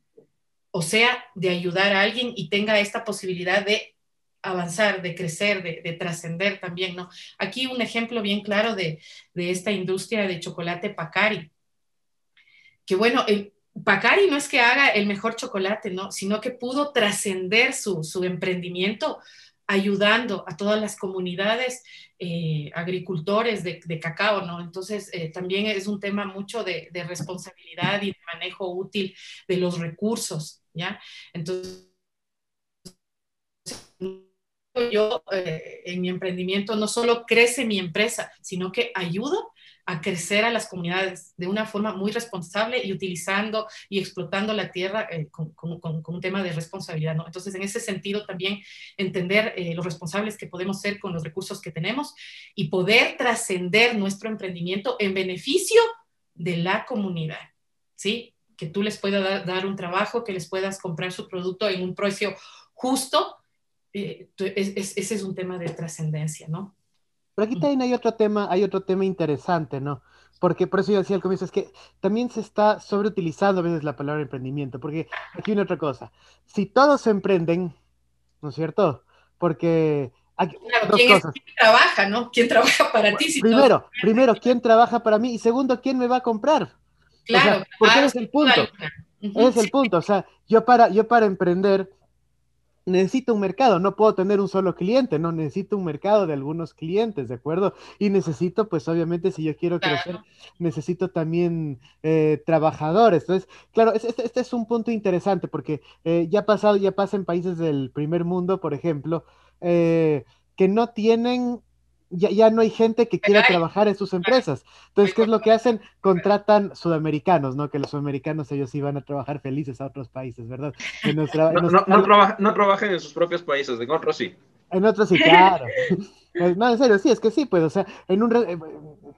C: o sea, de ayudar a alguien y tenga esta posibilidad de avanzar, de crecer, de, de trascender también, ¿no? Aquí un ejemplo bien claro de, de esta industria de chocolate Pacari, que bueno, el, Pacari no es que haga el mejor chocolate, ¿no? Sino que pudo trascender su, su, emprendimiento ayudando a todas las comunidades eh, agricultores de, cacao, ¿no? Entonces, eh, también es un tema mucho de, responsabilidad y manejo útil de los recursos, ¿ya? Entonces, yo eh, en mi emprendimiento no solo crece mi empresa, sino que ayudo a crecer a las comunidades de una forma muy responsable y utilizando y explotando la tierra eh, con, un tema de responsabilidad. ¿no? Entonces, en ese sentido, también entender eh, los responsables que podemos ser con los recursos que tenemos y poder trascender nuestro emprendimiento en beneficio de la comunidad. ¿Sí? Que tú les puedas dar, un trabajo, que les puedas comprar su producto en un precio justo. Eh, es, es, ese es un tema de trascendencia, ¿no?
A: Pero aquí también hay otro tema, hay otro tema interesante, ¿no? Porque por eso yo decía al comienzo, es que también se está sobreutilizando a veces la palabra emprendimiento, porque aquí viene otra cosa. Si todos emprenden, ¿no es cierto? Porque
C: hay claro, dos ¿quién, cosas. Es, ¿quién trabaja, no? ¿Quién trabaja para ti?
A: Si primero, primero, ¿quién trabaja para mí? Y segundo, ¿quién me va a comprar?
C: Claro.
A: O sea, porque ah, es el punto. Uh -huh, es el sí. punto. O sea, yo para, yo para emprender necesito un mercado, no puedo tener un solo cliente, no necesito un mercado de algunos clientes, ¿de acuerdo? Y necesito, pues obviamente, si yo quiero claro. crecer, necesito también eh, trabajadores. Entonces, claro, este, este, es un punto interesante porque eh, ya ha pasado, ya pasa en países del primer mundo, por ejemplo, eh, que no tienen ya, ya, no hay gente que quiera trabajar en sus empresas. Entonces, ¿qué es lo que hacen? Contratan sudamericanos, ¿no? Que los sudamericanos ellos iban a trabajar felices a otros países, ¿verdad?
B: En nuestra, no, en nuestra... no, no, no, trabajan en sus propios países, en otros sí.
A: En otros sí, claro. no, en serio, sí, es que sí, pues, o sea, en, un,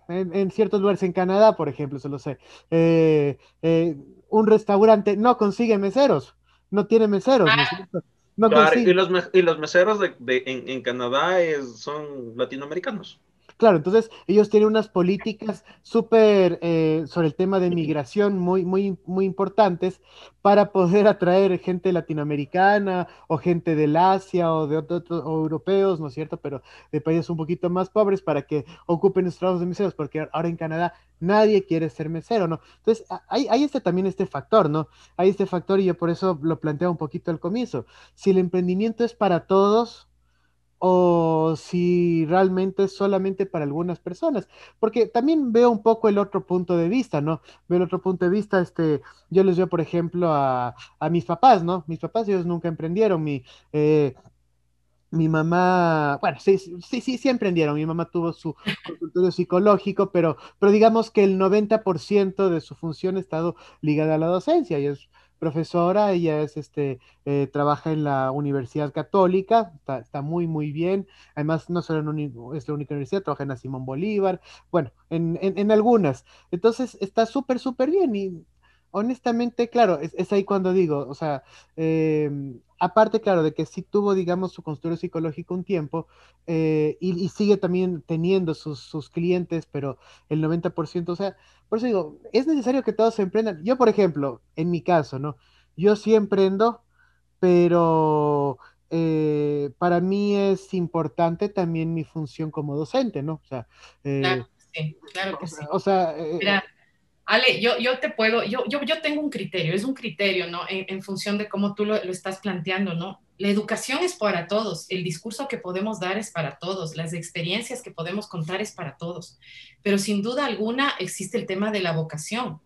A: en, en ciertos lugares en Canadá, por ejemplo, se lo sé, eh, eh, un restaurante no consigue meseros no tiene meseros, ¿no es
B: Ah.
A: cierto? No
B: Claro, y, los, y los meseros de, de- en, en Canadá es- son latinoamericanos.
A: Claro, entonces ellos tienen unas políticas súper eh, sobre el tema de migración muy, muy, muy importantes para poder atraer gente latinoamericana o gente del Asia o de otros europeos, ¿no es cierto? Pero de países un poquito más pobres para que ocupen los trabajos de meseros, porque ahora en Canadá nadie quiere ser mesero, ¿no? Entonces hay, hay este, también este factor, ¿no? Hay este factor y yo por eso lo planteo un poquito al comienzo. Si el emprendimiento es para todos o si realmente es solamente para algunas personas, porque también veo un poco el otro punto de vista, ¿no? Veo el otro punto de vista, este, yo les veo, por ejemplo, a, mis papás, ¿no? Mis papás, ellos nunca emprendieron, mi, eh, mi mamá, bueno, sí, sí, sí, sí, emprendieron, mi mamá tuvo su consultorio psicológico, pero, pero digamos que el 90% de su función ha estado ligada a la docencia, ella es profesora, ella es, este, eh, trabaja en la Universidad Católica, está, muy, muy bien, además no solo es la única universidad, trabaja en la Simón Bolívar, bueno, en, en, en algunas, entonces está súper, súper bien y honestamente, claro, es, es ahí cuando digo, o sea, eh, aparte, claro, de que sí tuvo, digamos, su consultorio psicológico un tiempo eh, y, y sigue también teniendo sus, sus clientes, pero el 90%, o sea, por eso digo, es necesario que todos se emprendan. Yo, por ejemplo, en mi caso, ¿no? Yo sí emprendo, pero eh, para mí es importante también mi función como docente, ¿no? O sea, eh,
C: Claro, sí, claro que sí.
A: o sea, eh,
C: Mira, Ale, yo, yo te puedo, yo, yo, yo tengo un criterio, es un criterio, ¿no? En, función de cómo tú lo, lo estás planteando, ¿no? La educación es para todos, el discurso que podemos dar es para todos, las experiencias que podemos contar es para todos, pero sin duda alguna existe el tema de la vocación.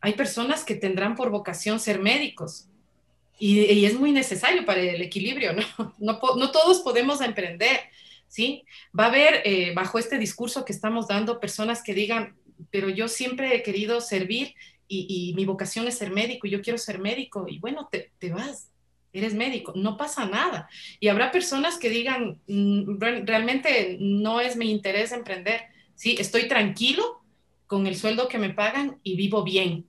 C: Hay personas que tendrán por vocación ser médicos y, es muy necesario para el equilibrio, ¿no? No todos podemos emprender, ¿sí? Va a haber, eh, bajo este discurso que estamos dando, personas que digan, pero yo siempre he querido servir y, y mi vocación es ser médico y yo quiero ser médico y bueno, te, te vas, eres médico, no pasa nada. Y habrá personas que digan, "Mm, re- realmente no es mi interés emprender, ¿sí? Estoy tranquilo con el sueldo que me pagan y vivo bien.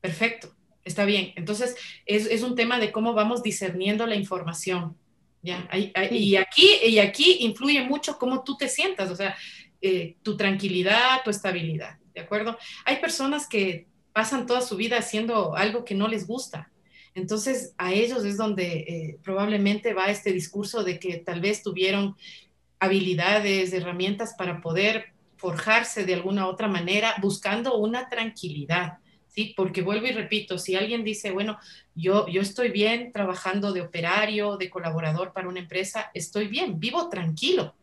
C: Perfecto, está bien. Entonces, es, es un tema de cómo vamos discerniendo la información. ¿ya? Y, aquí, y aquí influye mucho cómo tú te sientas, o sea, eh, tu tranquilidad, tu estabilidad, ¿de acuerdo? Hay personas que pasan toda su vida haciendo algo que no les gusta. Entonces, a ellos es donde eh, probablemente va este discurso de que tal vez tuvieron habilidades, herramientas para poder forjarse de alguna otra manera, buscando una tranquilidad, ¿sí? Porque vuelvo y repito, si alguien dice, bueno, yo, yo estoy bien trabajando de operario, de colaborador para una empresa, estoy bien, vivo tranquilo.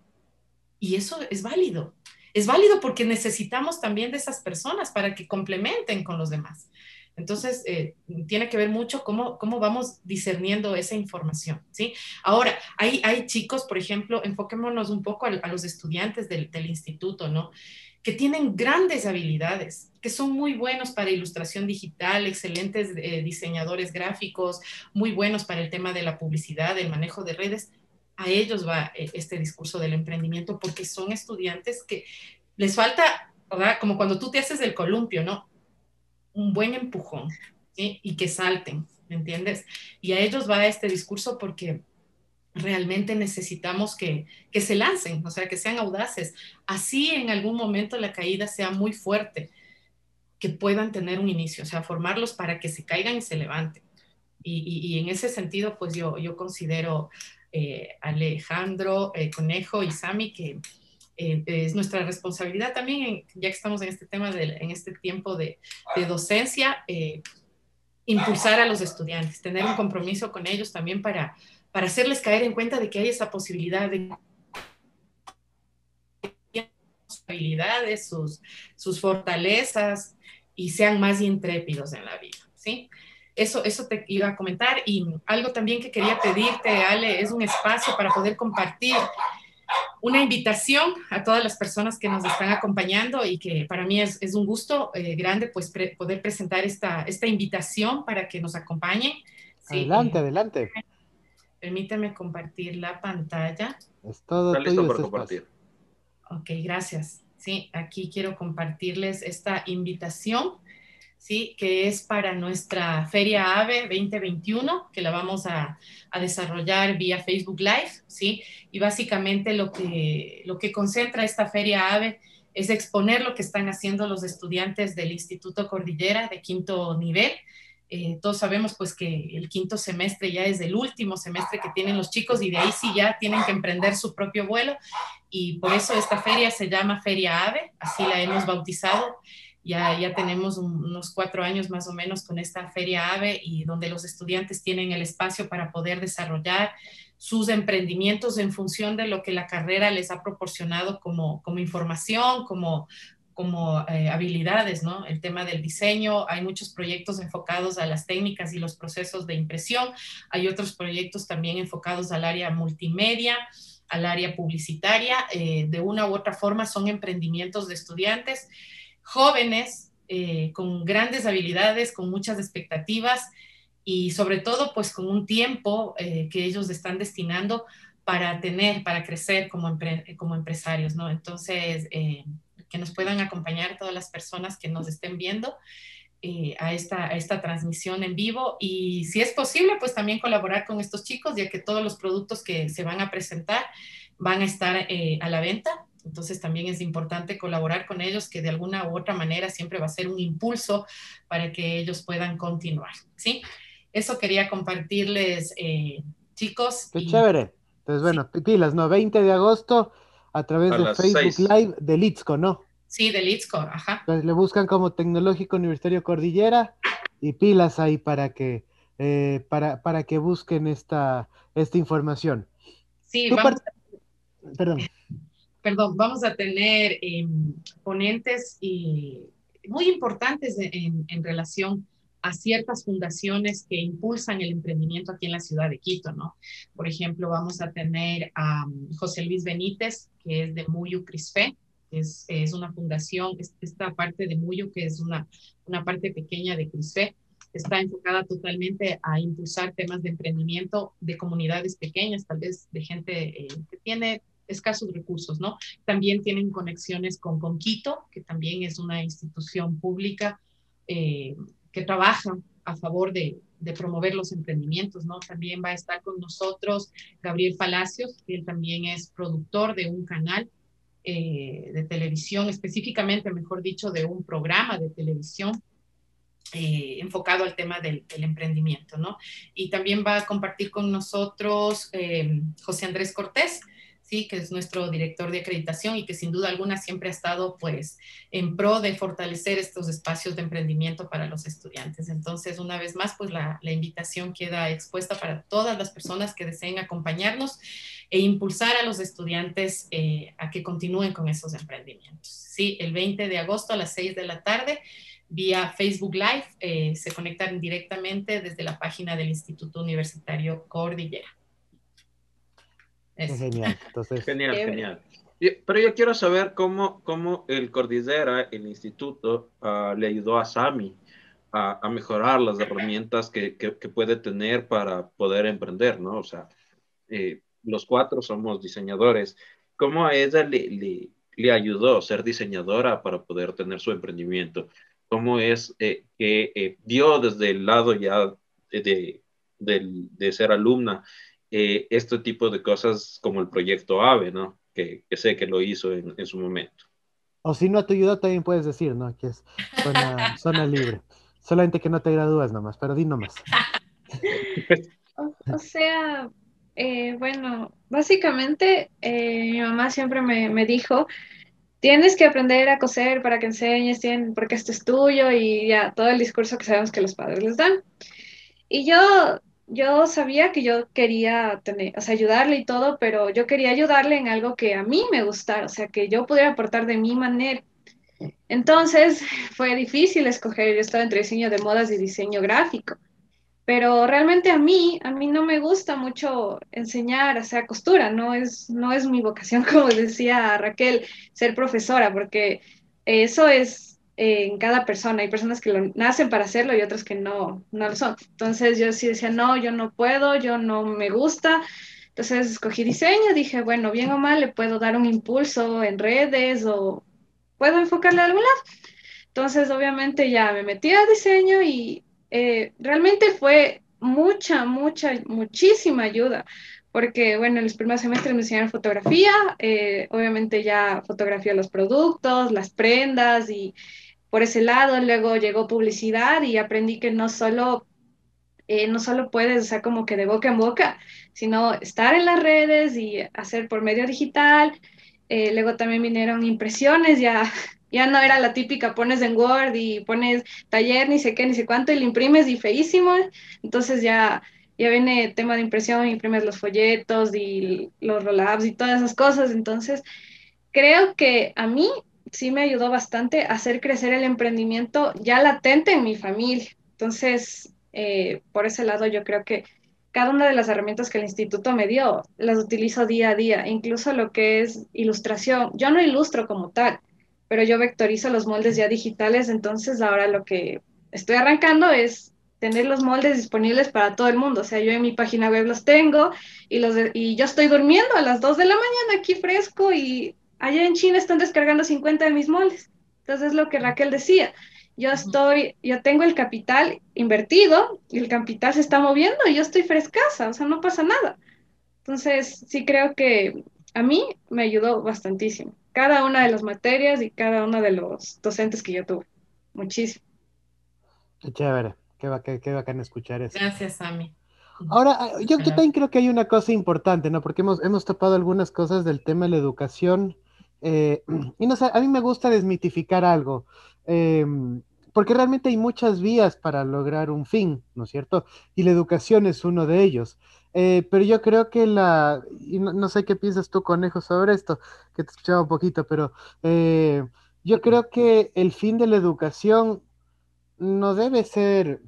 C: Y eso es válido. Es válido porque necesitamos también de esas personas para que complementen con los demás. Entonces, eh, tiene que ver mucho cómo, cómo vamos discerniendo esa información, ¿sí? Ahora, hay, hay chicos, por ejemplo, enfoquémonos un poco a, los estudiantes del, del, instituto, ¿no? Que tienen grandes habilidades, que son muy buenos para ilustración digital, excelentes eh, diseñadores gráficos, muy buenos para el tema de la publicidad, el manejo de redes. A ellos va eh, este discurso del emprendimiento porque son estudiantes que les falta. Como cuando tú te haces el columpio, ¿no? un buen empujón y que salten, ¿me entiendes? Y a ellos va este discurso porque realmente necesitamos que, que, se lancen, o sea, que sean audaces. Así en algún momento la caída sea muy fuerte, que puedan tener un inicio, o sea, formarlos para que se caigan y se levanten. Y, y, y en ese sentido, pues yo, yo considero eh, Alejandro, eh, Conejo y Sami que eh, es nuestra responsabilidad también, en, ya que estamos en este tema, de, en este tiempo de, de docencia, eh, impulsar a los estudiantes, tener un compromiso con ellos también para, para hacerles caer en cuenta de que hay esa posibilidad de sus habilidades, sus, sus fortalezas y sean más intrépidos en la vida, ¿sí? Eso, eso te iba a comentar y algo también que quería pedirte, Ale, es un espacio para poder compartir una invitación a todas las personas que nos están acompañando y que para mí es, es un gusto eh, grande pues pre poder presentar esta, esta invitación para que nos acompañen.
A: Sí, adelante, adelante.
C: Permíteme compartir la pantalla.
A: Es todo
B: Está listo para compartir.
C: Ok, gracias. Sí, aquí quiero compartirles esta invitación. ¿Sí? que es para nuestra Feria AVE 2021, que la vamos a, a, desarrollar vía Facebook Live, ¿sí? Y básicamente lo que, lo que concentra esta Feria AVE es exponer lo que están haciendo los estudiantes del Instituto Cordillera de quinto nivel. Eh, todos sabemos pues que el quinto semestre ya es el último semestre que tienen los chicos y de ahí sí ya tienen que emprender su propio vuelo y por eso esta feria se llama Feria AVE, así la hemos bautizado ya, ya tenemos unos cuatro años más o menos con esta feria AVE y donde los estudiantes tienen el espacio para poder desarrollar sus emprendimientos en función de lo que la carrera les ha proporcionado como, como información, como, como eh, habilidades, ¿no? El tema del diseño, hay muchos proyectos enfocados a las técnicas y los procesos de impresión, hay otros proyectos también enfocados al área multimedia, al área publicitaria, eh, de una u otra forma son emprendimientos de estudiantes jóvenes eh, con grandes habilidades, con muchas expectativas y sobre todo pues con un tiempo eh, que ellos están destinando para tener, para crecer como, empresarios, ¿no? Entonces, eh, que nos puedan acompañar todas las personas que nos estén viendo a esta transmisión en vivo y si es posible, pues también colaborar con estos chicos, ya que todos los productos que se van a presentar van a estar a la venta entonces también es importante colaborar con ellos, que de alguna u otra manera siempre va a ser un impulso para que ellos puedan continuar. ¿sí? Eso quería compartirles, eh, chicos.
A: Qué chévere. Entonces, bueno, pilas, ¿no? 20 de agosto a través de Facebook Live de Litzco, ¿no?
C: Sí, de Litzco, ajá.
A: Entonces le buscan como Tecnológico Universitario Cordillera y pilas ahí para que, eh, para, para que busquen esta, esta información.
C: Sí, vamos a... Perdón perdón, vamos a tener em, ponentes muy importantes en, relación a ciertas fundaciones que impulsan el emprendimiento aquí en la ciudad de Quito, ¿no? Por ejemplo, vamos a tener a um, José Luis Benítez, que es de Muyu Crisfe, es, es una fundación, esta parte de Muyu, que es una, una parte pequeña de Crisfe, está enfocada totalmente a impulsar temas de emprendimiento de comunidades pequeñas, tal vez de gente eh, que tiene escasos recursos, ¿no? También tienen conexiones con Conquito, que también es una institución pública eh, que trabaja a favor de, promover los emprendimientos, ¿no? También va a estar con nosotros Gabriel Palacios, que él también es productor de un canal eh, de televisión, específicamente, mejor dicho, de un programa de televisión eh, enfocado al tema del, emprendimiento, ¿no? Y también va a compartir con nosotros José Andrés Cortés, que es nuestro director de acreditación y que sin duda alguna siempre ha estado pues en pro de fortalecer estos espacios de emprendimiento para los estudiantes. Entonces, una vez más, pues la, invitación queda expuesta para todas las personas que deseen acompañarnos e impulsar a los estudiantes eh, a que continúen con esos emprendimientos. Sí, el 20 de agosto a las 6 de la tarde vía Facebook Live, eh, se conectan directamente desde la página del Instituto Universitario Cordillera.
B: Genial. genial, genial. Pero yo quiero saber cómo, cómo el Cordillera, el instituto, ah, le ayudó a Sami a, mejorar las herramientas que, que, puede tener para poder emprender, ¿no? O sea, eh, los cuatro somos diseñadores. ¿Cómo a ella le, le, le, ayudó ser diseñadora para poder tener su emprendimiento? ¿Cómo es eh, que eh, dio desde el lado ya de, de, de ser alumna eh, este tipo de cosas como el proyecto AVE, ¿no? Que, sé que lo hizo en, su momento.
A: O si no te ayudó, también puedes decir, ¿no? Que es zona, libre. Solamente que no te gradúas nomás, pero di nomás.
D: o, sea, eh, bueno, básicamente eh, mi mamá siempre me, me, dijo, tienes que aprender a coser para que enseñes, porque esto es tuyo y ya todo el discurso que sabemos que los padres les dan. Y yo yo sabía que yo quería tener, o sea, ayudarle y todo, pero yo quería ayudarle en algo que a mí me gustara, o sea, que yo pudiera aportar de mi manera. Entonces fue difícil escoger, yo estaba entre diseño de modas y diseño gráfico, pero realmente a mí, a mí no me gusta mucho enseñar, o sea, costura, no es, no es mi vocación, como decía Raquel, ser profesora, porque eso es en cada persona. Hay personas que lo nacen para hacerlo y otras que no, no lo son. Entonces yo sí decía, no, yo no puedo, yo no me gusta. Entonces escogí diseño, dije, bueno, bien o mal, le puedo dar un impulso en redes o puedo enfocarle a algún lado. Entonces, obviamente ya me metí a diseño y eh, realmente fue mucha, mucha, muchísima ayuda, porque bueno, en los primeros semestres me enseñaron fotografía, eh, obviamente ya fotografía los productos, las prendas y por ese lado, luego llegó publicidad y aprendí que no solo, eh, no solo puedes, o sea, como que de boca en boca, sino estar en las redes y hacer por medio digital. luego también vinieron impresiones, ya ya no era la típica, pones en Word y pones taller, ni sé qué, ni sé cuánto, y lo imprimes y feísimo. Entonces ya, ya viene tema de impresión, imprimes los folletos y los roll-ups y todas esas cosas. Entonces, creo que a mí sí me ayudó bastante a hacer crecer el emprendimiento ya latente en mi familia. Entonces, eh, por ese lado, yo creo que cada una de las herramientas que el instituto me dio, las utilizo día a día, incluso lo que es ilustración. Yo no ilustro como tal, pero yo vectorizo los moldes ya digitales, entonces ahora lo que estoy arrancando es tener los moldes disponibles para todo el mundo. O sea, yo en mi página web los tengo y, los y yo estoy durmiendo a las 2 de la mañana aquí fresco y allá en China están descargando 50 de mis moldes. Entonces es lo que Raquel decía. Yo estoy, yo tengo el capital invertido y el capital se está moviendo y yo estoy frescasa, o sea, no pasa nada. Entonces, sí creo que a mí me ayudó bastantísimo cada una de las materias y cada uno de los docentes que yo tuve. Muchísimo.
A: Qué chévere, qué, bacán, qué bacán escuchar eso.
C: Gracias, Ami.
A: Ahora, ah, yo, yo, también creo que hay una cosa importante, ¿no? Porque hemos, hemos tapado algunas cosas del tema de la educación. Eh, y no sé, a mí me gusta desmitificar algo. Eh, porque realmente hay muchas vías para lograr un fin, ¿no es cierto? Y la educación es uno de ellos. Eh, pero yo creo que la, y no, sé qué piensas tú, conejo, sobre esto, que te escuchaba un poquito, pero eh, yo creo que el fin de la educación no debe ser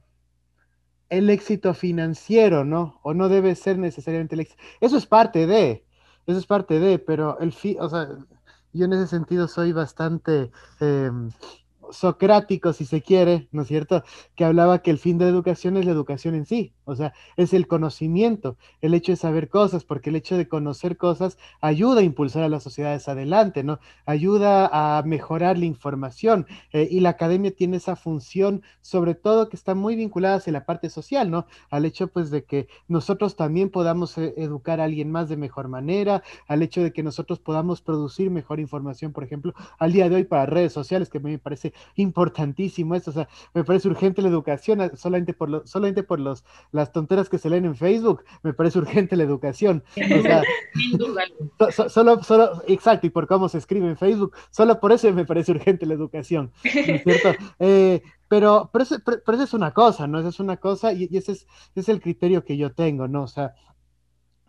A: el éxito financiero, ¿no? O no debe ser necesariamente el éxito. Eso es parte de, eso es parte de, pero el fin, o sea, yo en ese sentido soy bastante... Em, socrático, si se quiere, ¿no es cierto? Que hablaba que el fin de la educación es la educación en sí, o sea, es el conocimiento, el hecho de saber cosas, porque el hecho de conocer cosas ayuda a impulsar a las sociedades adelante, ¿no? Ayuda a mejorar la información eh, y la academia tiene esa función, sobre todo que está muy vinculada hacia la parte social, ¿no? Al hecho, pues, de que nosotros también podamos eh, educar a alguien más de mejor manera, al hecho de que nosotros podamos producir mejor información, por ejemplo, al día de hoy para redes sociales, que me parece importantísimo esto, o sea, me parece urgente la educación, solamente por, lo, solamente por los, las tonteras que se leen en Facebook, me parece urgente la educación. O sea, solo, solo, exacto, y por cómo se escribe en Facebook, solo por eso me parece urgente la educación, ¿no es cierto? Eh, pero, pero, eso, pero, es una cosa, ¿no? Esa es una cosa y, ese, es, ese es el criterio que yo tengo, ¿no? O sea,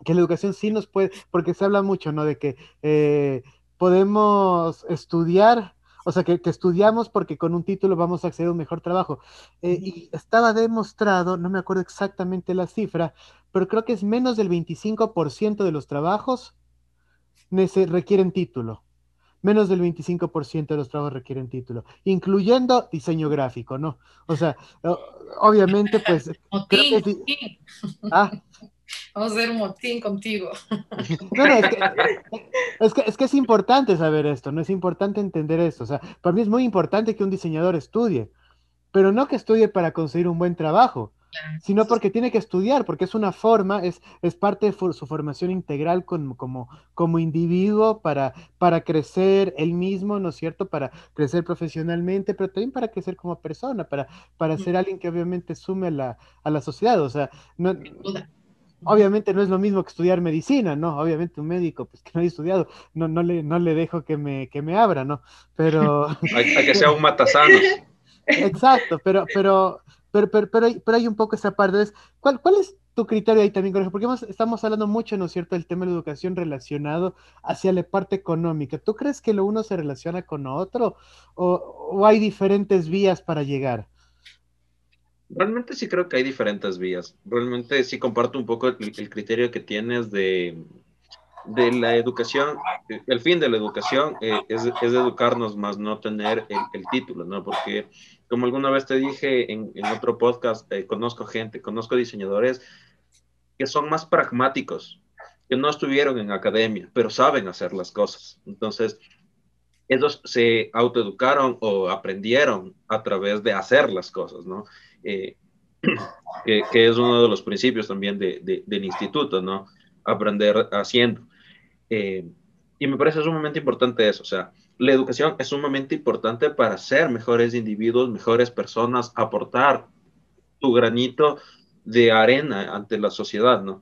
A: que la educación sí nos puede, porque se habla mucho, ¿no? De que eh, podemos estudiar o sea, que, estudiamos porque con un título vamos a acceder a un mejor trabajo. Eh, y estaba demostrado, no me acuerdo exactamente la cifra, pero creo que es menos del 25% de los trabajos requieren título. Menos del 25% de los trabajos requieren título, incluyendo diseño gráfico, ¿no? O sea, obviamente, pues... Creo que
C: ah, Vamos a hacer un motín contigo.
A: es, que, es, que, es, importante saber esto, no es importante entender esto. O sea, para mí es muy importante que un diseñador estudie, pero no que estudie para conseguir un buen trabajo, sino porque tiene que estudiar, porque es una forma, es, es parte de su formación integral como, como, como individuo para, para crecer él mismo, ¿no es cierto? Para crecer profesionalmente, pero también para crecer como persona, para, para ser alguien que obviamente sume a la, a la sociedad. O sea, no, Obviamente no es lo mismo que estudiar medicina, ¿no? Obviamente un médico, pues que no haya estudiado, no, no, le, no le dejo que me, que me abra, ¿no? Pero...
B: hay, que ser un matasanos.
A: Exacto, pero, pero, pero, pero, pero, hay, un poco esa parte. ¿Cuál, ¿Cuál es tu criterio ahí también, Porque estamos hablando mucho, ¿no es cierto?, del tema de la educación relacionado hacia la parte económica. ¿Tú crees que lo uno se relaciona con lo otro o, o hay diferentes vías para llegar?
B: Realmente sí creo que hay diferentes vías. Realmente sí comparto un poco el, criterio que tienes de, de, la educación. El fin de la educación eh, es, es, educarnos más, no tener el, título, ¿no? Porque como alguna vez te dije en, en otro podcast, eh, conozco gente, conozco diseñadores que son más pragmáticos, que no estuvieron en academia, pero saben hacer las cosas. Entonces, ellos se autoeducaron o aprendieron a través de hacer las cosas, ¿no? Eh, que, es uno de los principios también de, del instituto, ¿no? Aprender haciendo. Eh, y me parece sumamente importante eso, o sea, la educación es sumamente importante para ser mejores individuos, mejores personas, aportar tu granito de arena ante la sociedad, ¿no?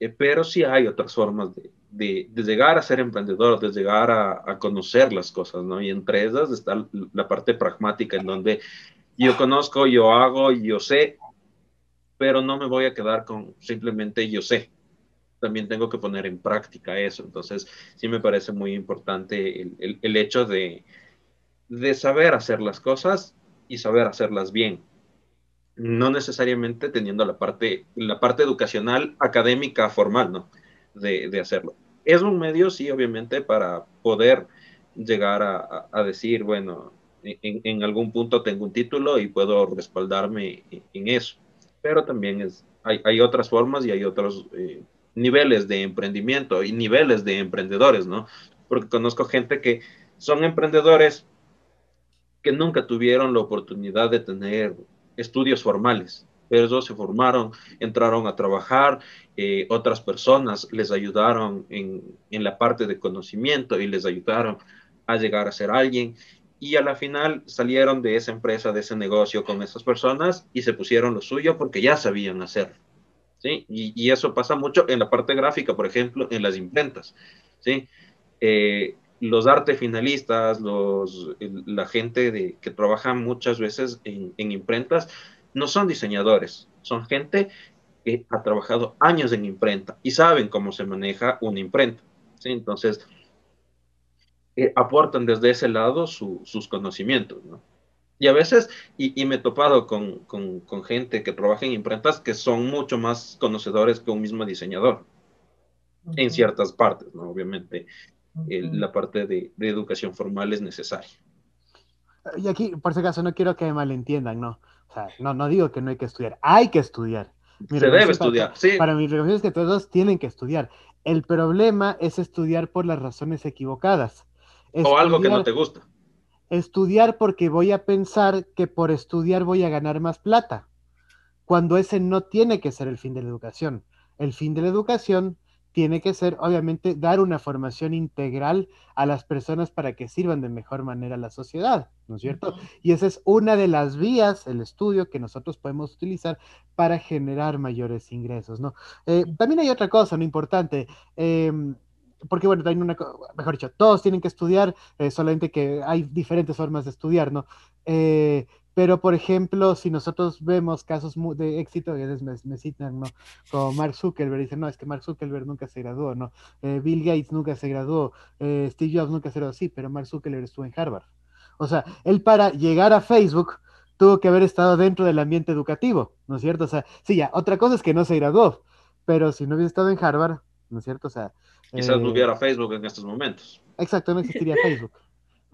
B: Eh, pero sí hay otras formas de, llegar a ser emprendedor, de llegar a, conocer las cosas, ¿no? Y entre esas está la parte pragmática en donde yo conozco, yo hago, yo sé, pero no me voy a quedar con simplemente yo sé. También tengo que poner en práctica eso. Entonces, sí me parece muy importante el, el, hecho de, de saber hacer las cosas y saber hacerlas bien. No necesariamente teniendo la parte, la parte educacional, académica, formal, ¿no? De, de hacerlo. Es un medio, sí, obviamente, para poder llegar a, a decir, bueno, en, en, algún punto tengo un título y puedo respaldarme en eso pero también es, hay, hay otras formas y hay otros eh, niveles de emprendimiento y niveles de emprendedores, ¿no? Porque conozco gente que son emprendedores que nunca tuvieron la oportunidad de tener estudios formales, pero se formaron, entraron a trabajar, eh, otras personas les ayudaron en, en, la parte de conocimiento y les ayudaron a llegar a ser alguien y a la final salieron de esa empresa, de ese negocio con esas personas y se pusieron lo suyo porque ya sabían hacer. ¿sí? Y, eso pasa mucho en la parte gráfica, por ejemplo, en las imprentas. ¿sí? Eh, los arte finalistas, los, la gente de, que trabaja muchas veces en, en imprentas, no son diseñadores, son gente que ha trabajado años en imprenta y saben cómo se maneja una imprenta. ¿sí? Entonces, eh, aportan desde ese lado sus conocimientos, ¿no? Y a veces, y, me he topado con, con, con, gente que trabaja en imprentas que son mucho más conocedores que un mismo diseñador, en ciertas partes, ¿no? Obviamente, la parte de, de, educación formal es necesaria.
A: Y aquí, por si acaso, no quiero que me malentiendan, ¿no? O sea, no, no digo que no hay que estudiar, hay que estudiar.
B: Se debe estudiar,
A: para,
B: sí.
A: Para mi recomendación es que todos tienen que estudiar. El problema es estudiar por las razones equivocadas
B: o algo que no te gusta.
A: Estudiar porque voy a pensar que por estudiar voy a ganar más plata, cuando ese no tiene que ser el fin de la educación. El fin de la educación tiene que ser, obviamente, dar una formación integral a las personas para que sirvan de mejor manera a la sociedad, ¿no es cierto? Y esa es una de las vías, el estudio que nosotros podemos utilizar para generar mayores ingresos, ¿no? Eh, también hay otra cosa, ¿no? Importante. Eh, porque bueno, también una, mejor dicho, todos tienen que estudiar, eh, solamente que hay diferentes formas de estudiar, ¿no? Eh, pero, por ejemplo, si nosotros vemos casos de éxito, a veces me, citan, ¿no? Como Mark Zuckerberg, dicen, no, es que Mark Zuckerberg nunca se graduó, ¿no? Eh, Bill Gates nunca se graduó, Steve Jobs nunca se graduó, sí, pero Mark Zuckerberg estuvo en Harvard. O sea, él para llegar a Facebook tuvo que haber estado dentro del ambiente educativo, ¿no es cierto? O sea, sí, ya, otra cosa es que no se graduó, pero si no hubiera estado en Harvard, ¿no es cierto? O sea,
B: Quizás no eh, hubiera Facebook en estos momentos.
A: Exacto, no existiría Facebook,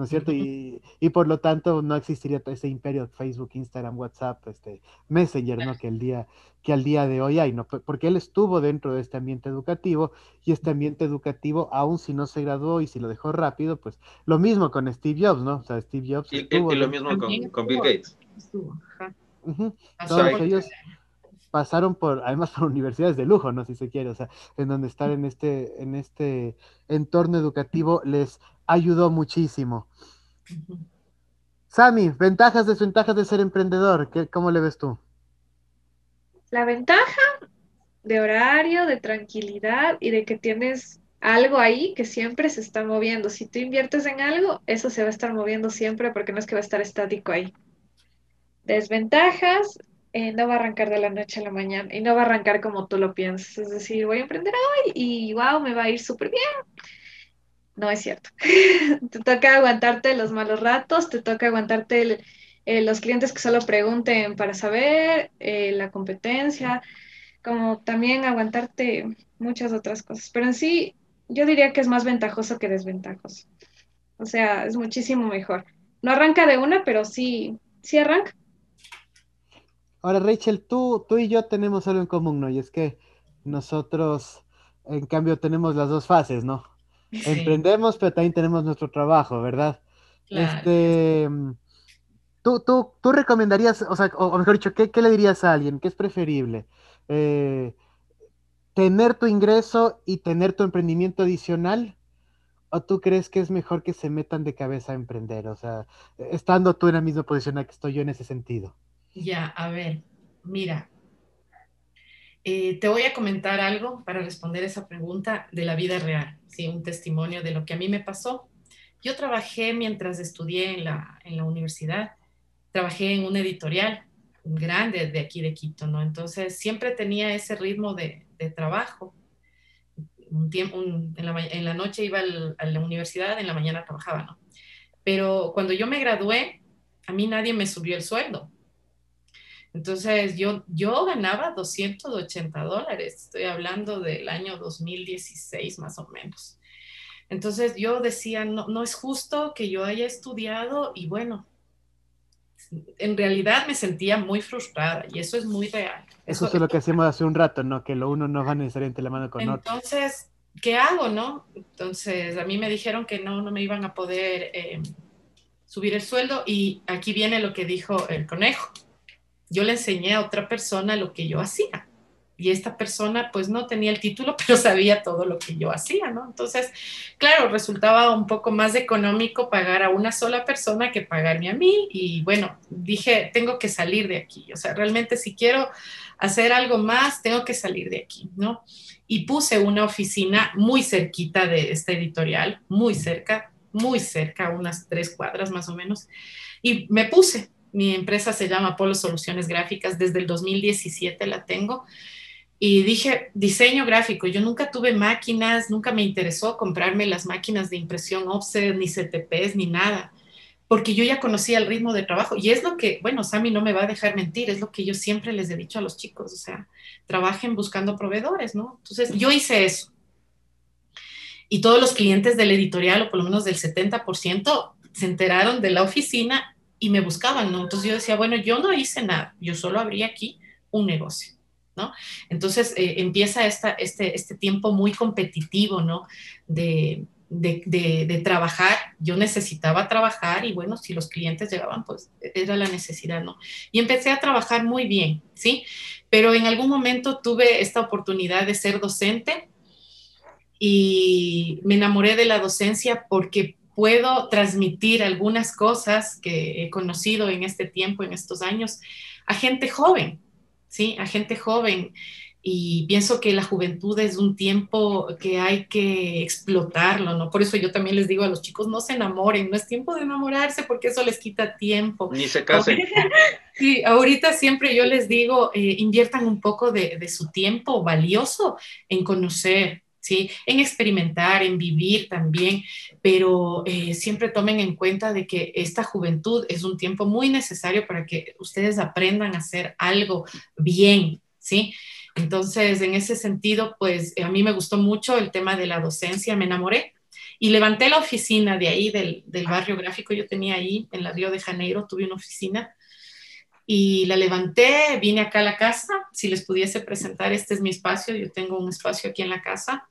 A: ¿no es cierto? Y, y, por lo tanto no existiría ese imperio Facebook, Instagram, WhatsApp, este Messenger, ¿no? Que el día que al día de hoy hay, ¿no? Porque él estuvo dentro de este ambiente educativo y este ambiente educativo, aún si no se graduó y si lo dejó rápido, pues lo mismo con Steve Jobs, ¿no? O sea, Steve Jobs.
B: Y, y lo mismo con, con, Bill Gates. Estuvo,
A: Todos ellos pasaron por, además por universidades de lujo, ¿no? Si se quiere, o sea, en donde estar en este, en este entorno educativo les ayudó muchísimo. Sami, ventajas, desventajas de ser emprendedor, ¿Qué, ¿cómo le ves tú?
D: La ventaja de horario, de tranquilidad y de que tienes algo ahí que siempre se está moviendo. Si tú inviertes en algo, eso se va a estar moviendo siempre porque no es que va a estar estático ahí. Desventajas, eh, no va a arrancar de la noche a la mañana y no va a arrancar como tú lo piensas. Es decir, voy a emprender hoy y wow, me va a ir súper bien. No es cierto. te toca aguantarte los malos ratos, te toca aguantarte eh, los clientes que solo pregunten para saber, eh, la competencia, como también aguantarte muchas otras cosas. Pero en sí, yo diría que es más ventajoso que desventajoso. O sea, es muchísimo mejor. No arranca de una, pero sí, sí arranca.
A: Ahora, Rachel, tú, tú y yo tenemos algo en común, ¿no? Y es que nosotros, en cambio, tenemos las dos fases, ¿no? Emprendemos, pero también tenemos nuestro trabajo, ¿verdad? Este, ¿tú, tú, tú recomendarías, o sea, o, mejor dicho, ¿qué, ¿qué, le dirías a alguien? ¿Qué es preferible? Eh, ¿Tener tu ingreso y tener tu emprendimiento adicional? ¿O tú crees que es mejor que se metan de cabeza a emprender? O sea, estando tú en la misma posición en que estoy yo en ese sentido.
C: Ya, a ver, mira, eh, te voy a comentar algo para responder esa pregunta de la vida real, ¿sí? un testimonio de lo que a mí me pasó. Yo trabajé mientras estudié en la, en la universidad, trabajé en una editorial grande de aquí de Quito, ¿no? Entonces siempre tenía ese ritmo de, trabajo un tiempo, en, la, en, la, noche iba a la universidad, en la mañana trabajaba, ¿no? Pero cuando yo me gradué, a mí nadie me subió el sueldo. Entonces yo, yo ganaba 280 dólares, estoy hablando del año 2016 más o menos. Entonces yo decía, no, no es justo que yo haya estudiado y bueno, en realidad me sentía muy frustrada y eso es muy real.
A: Eso, es lo que hacíamos hace un rato, ¿no? Que lo uno no va necesariamente la mano con
C: otro. Entonces, ¿qué hago, no? Entonces, a mí me dijeron que no, no me iban a poder eh, subir el sueldo y aquí viene lo que dijo el conejo. Yo le enseñé a otra persona lo que yo hacía y esta persona pues no tenía el título, pero sabía todo lo que yo hacía, ¿no? Entonces, claro, resultaba un poco más económico pagar a una sola persona que pagarme a mí y bueno, dije, tengo que salir de aquí, o sea, realmente si quiero hacer algo más, tengo que salir de aquí, ¿no? Y puse una oficina muy cerquita de esta editorial, muy cerca, muy cerca, unas tres cuadras más o menos, y me puse. Mi empresa se llama Polo Soluciones Gráficas, desde el 2017 la tengo y dije, diseño gráfico, yo nunca tuve máquinas, nunca me interesó comprarme las máquinas de impresión offset, ni CTPs, ni nada, porque yo ya conocía el ritmo de trabajo. Y es lo que, bueno, Sammy no me va a dejar mentir, es lo que yo siempre les he dicho a los chicos, o sea, trabajen buscando proveedores, ¿no? Entonces, yo hice eso. Y todos los clientes del editorial, o por lo menos del 70%, se enteraron de la oficina y me buscaban, ¿no? Entonces yo decía, bueno, yo no hice nada, yo solo abrí aquí un negocio. Entonces eh, empieza esta, este, este tiempo muy competitivo, ¿no? De, de, trabajar, yo necesitaba trabajar y bueno, si los clientes llegaban, pues era la necesidad, ¿no? Y empecé a trabajar muy bien, ¿sí? Pero en algún momento tuve esta oportunidad de ser docente y me enamoré de la docencia porque puedo transmitir algunas cosas que he conocido en este tiempo, en estos años, a gente joven, ¿sí? A gente joven. Y pienso que la juventud es un tiempo que hay que explotarlo, ¿no? Por eso yo también les digo a los chicos, no se enamoren, no es tiempo de enamorarse porque eso les quita tiempo.
B: Ni se casen.
C: Sí, ahorita siempre yo les digo, eh, inviertan un poco de, de su tiempo valioso en conocer, ¿sí? En experimentar, en vivir también, pero eh, siempre tomen en cuenta de que esta juventud es un tiempo muy necesario para que ustedes aprendan a hacer algo bien, ¿sí? Entonces, en ese sentido, pues a mí me gustó mucho el tema de la docencia, me enamoré y levanté la oficina de ahí, del, del barrio gráfico, yo tenía ahí en la Río de Janeiro, tuve una oficina y la levanté, vine acá a la casa, si les pudiese presentar, este es mi espacio, yo tengo un espacio aquí en la casa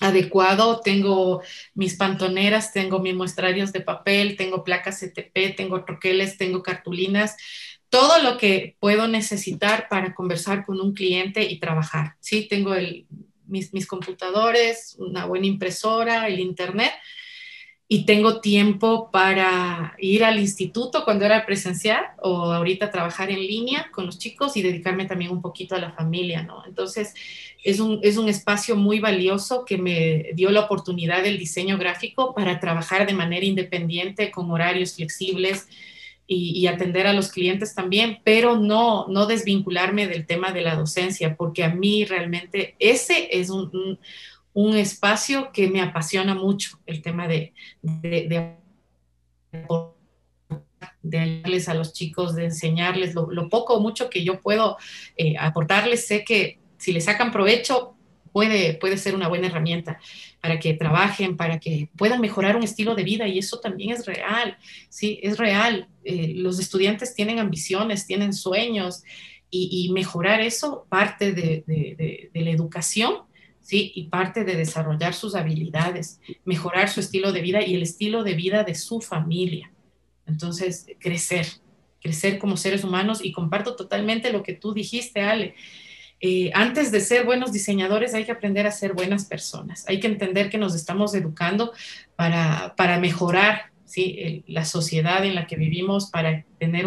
C: adecuado, tengo mis pantoneras, tengo mis muestrarios de papel, tengo placas CTP, tengo troqueles, tengo cartulinas, todo lo que puedo necesitar para conversar con un cliente y trabajar. Sí, tengo mis, mis computadores, una buena impresora, el internet y tengo tiempo para ir al instituto cuando era presencial o ahorita trabajar en línea con los chicos y dedicarme también un poquito a la familia, ¿no? Entonces, es un, es un espacio muy valioso que me dio la oportunidad del diseño gráfico para trabajar de manera independiente, con horarios flexibles y, atender a los clientes también, pero no, no desvincularme del tema de la docencia, porque a mí realmente ese es un un espacio que me apasiona mucho, el tema de, de, darles a los chicos, de enseñarles lo, poco o mucho que yo puedo eh, aportarles. Sé que si le sacan provecho, puede, puede ser una buena herramienta para que trabajen, para que puedan mejorar un estilo de vida y eso también es real, sí, es real. Eh, los estudiantes tienen ambiciones, tienen sueños y, mejorar eso parte de, de la educación ¿sí? Y parte de desarrollar sus habilidades, mejorar su estilo de vida y el estilo de vida de su familia. Entonces, crecer, crecer como seres humanos y comparto totalmente lo que tú dijiste, Ale. Eh, antes de ser buenos diseñadores hay que aprender a ser buenas personas. Hay que entender que nos estamos educando para, para mejorar la sociedad en la que vivimos para tener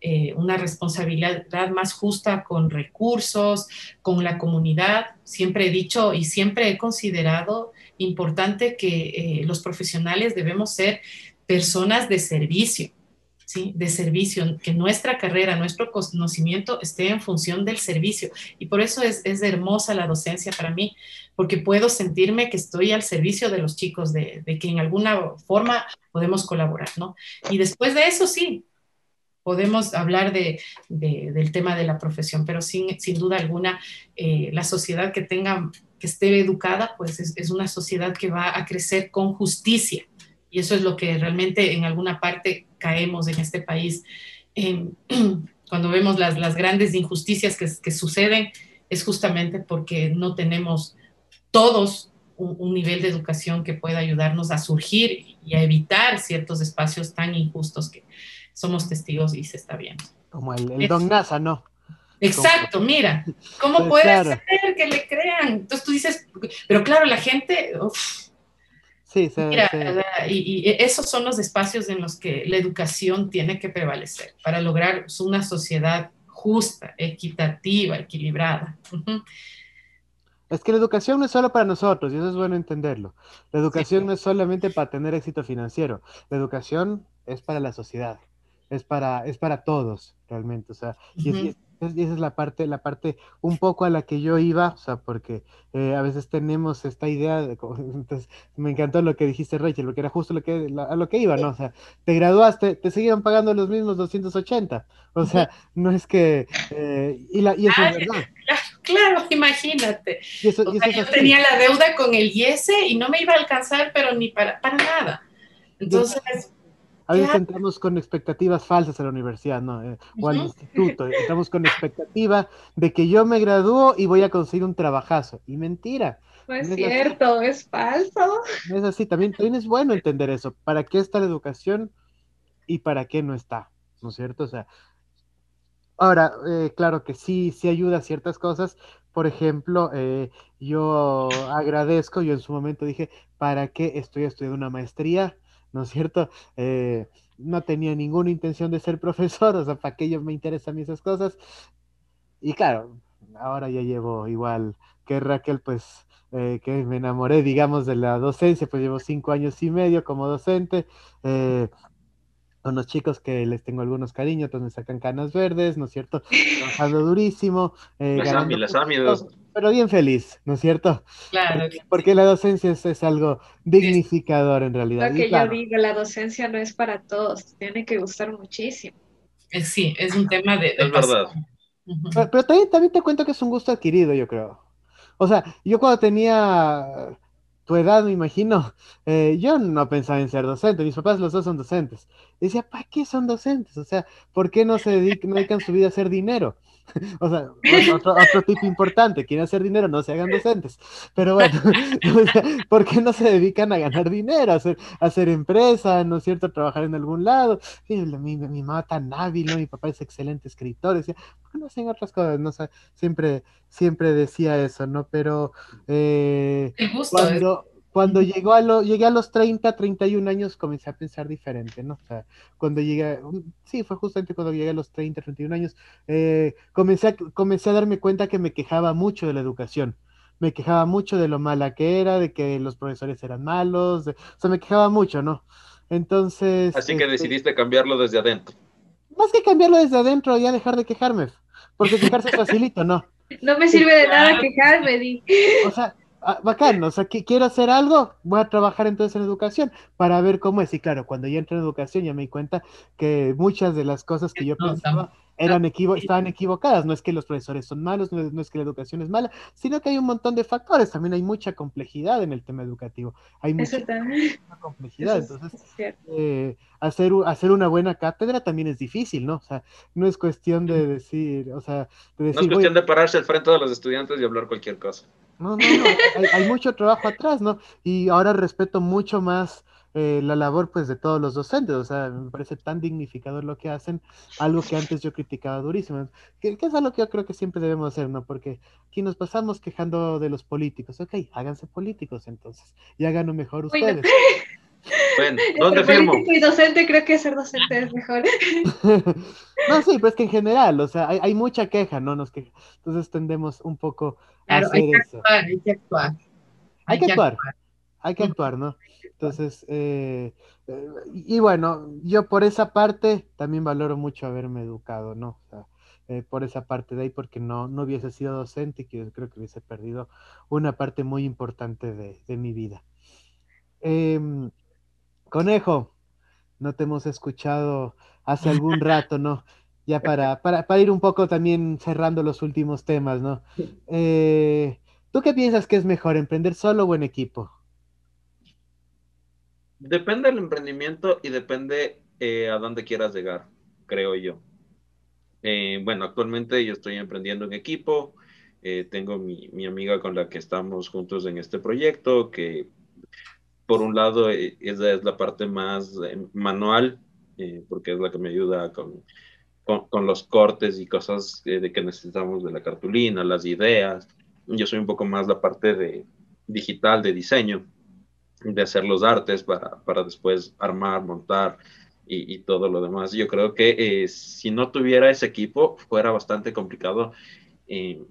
C: eh, una responsabilidad más justa con recursos, con la comunidad. Siempre he dicho y siempre he considerado importante que eh, los profesionales debemos ser personas de servicio de servicio, que nuestra carrera, nuestro conocimiento esté en función del servicio. Y por eso es, hermosa la docencia para mí, porque puedo sentirme que estoy al servicio de los chicos, de, que en alguna forma podemos colaborar, ¿no? Y después de eso, sí, podemos hablar de, del tema de la profesión, pero sin, sin duda alguna, eh, la sociedad que tenga, que esté educada, pues es, es, una sociedad que va a crecer con justicia. Y eso es lo que realmente en alguna parte caemos en este país. cuando vemos las, las grandes injusticias que, que, suceden, es justamente porque no tenemos todos un, nivel de educación que pueda ayudarnos a surgir y a evitar ciertos espacios tan injustos que somos testigos y se está viendo.
A: Como el, Don NASA, ¿no?
C: Exacto, mira, ¿cómo pues puede ser que le crean? Entonces tú dices, pero claro, la gente, Sí, Mira, Y, esos son los espacios en los que la educación tiene que prevalecer para lograr una sociedad justa, equitativa, equilibrada.
A: Es que la educación no es solo para nosotros, y eso es bueno entenderlo. La educación no es solamente para tener éxito financiero, la educación es para la sociedad, es para, es para todos, realmente. O sea, y, esa es la parte, la parte un poco a la que yo iba, o sea, porque eh, a veces tenemos esta idea, de, entonces me encantó lo que dijiste Rachel, porque era justo lo que, a lo que iba, ¿no? O sea, te graduaste, te siguieron pagando los mismos 280, o sea, no es que, eh, y, la, y eso es verdad.
C: Claro, imagínate. yo tenía la deuda con el IES y no me iba a alcanzar, pero ni para, para nada. Entonces
A: a veces entramos con expectativas falsas a la universidad, ¿no? Eh, o al instituto. Entramos con expectativa de que yo me gradúo y voy a conseguir un trabajazo. Y mentira.
D: No es, cierto, es falso.
A: No es así. También, también es bueno entender eso. ¿Para qué está la educación y para qué no está? ¿No es cierto? O sea, ahora, eh, claro que sí, sí ayuda a ciertas cosas. Por ejemplo, eh, yo agradezco, yo en su momento dije, ¿para qué estoy estudiando una maestría? ¿No es cierto? Eh, no tenía ninguna intención de ser profesor, o sea, ¿para qué yo me interesan esas cosas? Y claro, ahora ya llevo igual que Raquel, pues, eh, que me enamoré, digamos, de la docencia, pues llevo cinco años y medio como docente. Eh, con los chicos que les tengo algunos cariños, entonces me sacan canas verdes, ¿no es cierto? Trabajando durísimo.
B: Eh, las
A: Pero bien feliz, ¿no es cierto?
C: Claro.
A: Porque, la docencia es, algo dignificador en realidad.
D: Lo que yo digo, la docencia no es para todos, tiene que gustar muchísimo.
C: Eh, sí, es un tema de...
B: es verdad.
A: Pero, también, también te cuento que es un gusto adquirido, yo creo. O sea, yo cuando tenía tu edad, me imagino, eh, yo no pensaba en ser docente, mis papás los dos son docentes. Decía, ¿para qué son docentes? O sea, ¿por qué no se dedican, no dedican su vida a hacer dinero? o sea, otro, otro tipo importante, quieren hacer dinero, no se hagan docentes. Pero bueno, ¿por qué no se dedican a ganar dinero, a hacer, a hacer empresa, ¿no es cierto? A trabajar en algún lado. mi, mi, mamá tan hábil, ¿no? mi papá es excelente escritor, decía, ¿por qué no hacen otras cosas? No, siempre, siempre decía eso, ¿no? Pero eh, cuando, cuando llegó a lo, llegué a los 30, 31 años, comencé a pensar diferente, ¿no? O sea, cuando llegué, sí, fue justamente cuando llegué a los 30, 31 años, eh, comencé, a, comencé a darme cuenta que me quejaba mucho de la educación. Me quejaba mucho de lo mala que era, de que los profesores eran malos, o sea, me quejaba mucho, ¿no? Entonces...
B: Así que este decidiste cambiarlo desde adentro.
A: Más que cambiarlo desde adentro, ya dejar de quejarme, porque quejarse es facilito, ¿no?
D: No me sirve de nada quejarme, Di.
A: O sea, Ah, bacán, o sea, que quiero hacer algo, voy a trabajar entonces en educación para ver cómo es. Y claro, cuando ya entré en educación ya me di cuenta que muchas de las cosas que yo pensaba eran equivo estaban equivocadas. No es que los profesores son malos, no es, que la educación es mala, sino que hay un montón de factores. También hay mucha complejidad en el tema educativo. Hay mucha, complejidad. Entonces, eh, hacer, hacer una buena cátedra también es difícil, ¿no? O sea, no es cuestión de decir, o sea,
B: de decir, no es cuestión de pararse al frente de los estudiantes y hablar cualquier cosa.
A: No, no, no, hay, hay mucho trabajo atrás, ¿no? Y ahora respeto mucho más eh, la labor pues de todos los docentes, o sea, me parece tan dignificador lo que hacen, algo que antes yo criticaba durísimo, que, es algo que yo creo que siempre debemos hacer, ¿no? Porque aquí nos pasamos quejando de los políticos, ok, háganse políticos entonces, y háganlo mejor ustedes.
B: Bueno, ¿dónde firmo?
D: y docente, creo que ser docente es mejor.
A: no, sí, pues que en general, o sea, hay, mucha queja, ¿no? Nos queja. Entonces tendemos un poco a hacer hay que eso. Actuar, hay que actuar. Hay, que, actuar. Hay que actuar, ¿no? Entonces, eh, eh, y bueno, yo por esa parte también valoro mucho haberme educado, ¿no? O sea, eh, por esa parte de ahí, porque no, no hubiese sido docente, que yo creo que hubiese perdido una parte muy importante de, mi vida. Em, conejo, no te hemos escuchado hace algún rato, ¿no? Ya para, para, para ir un poco también cerrando los últimos temas, ¿no? ¿Tú qué piensas que es mejor, emprender solo o en equipo?
B: Depende del emprendimiento y depende eh, a dónde quieras llegar, creo yo. Eh, bueno, actualmente yo estoy emprendiendo en equipo. Eh, tengo mi, mi, amiga con la que estamos juntos en este proyecto, que por un lado esa es la parte más manual, porque es la que me ayuda con, con los cortes y cosas de que necesitamos de la cartulina, las ideas. Yo soy un poco más la parte de digital, de diseño de hacer los artes para, para después armar, montar y, y, todo lo demás. Yo creo que eh, si no tuviera ese equipo, fuera bastante complicado eh,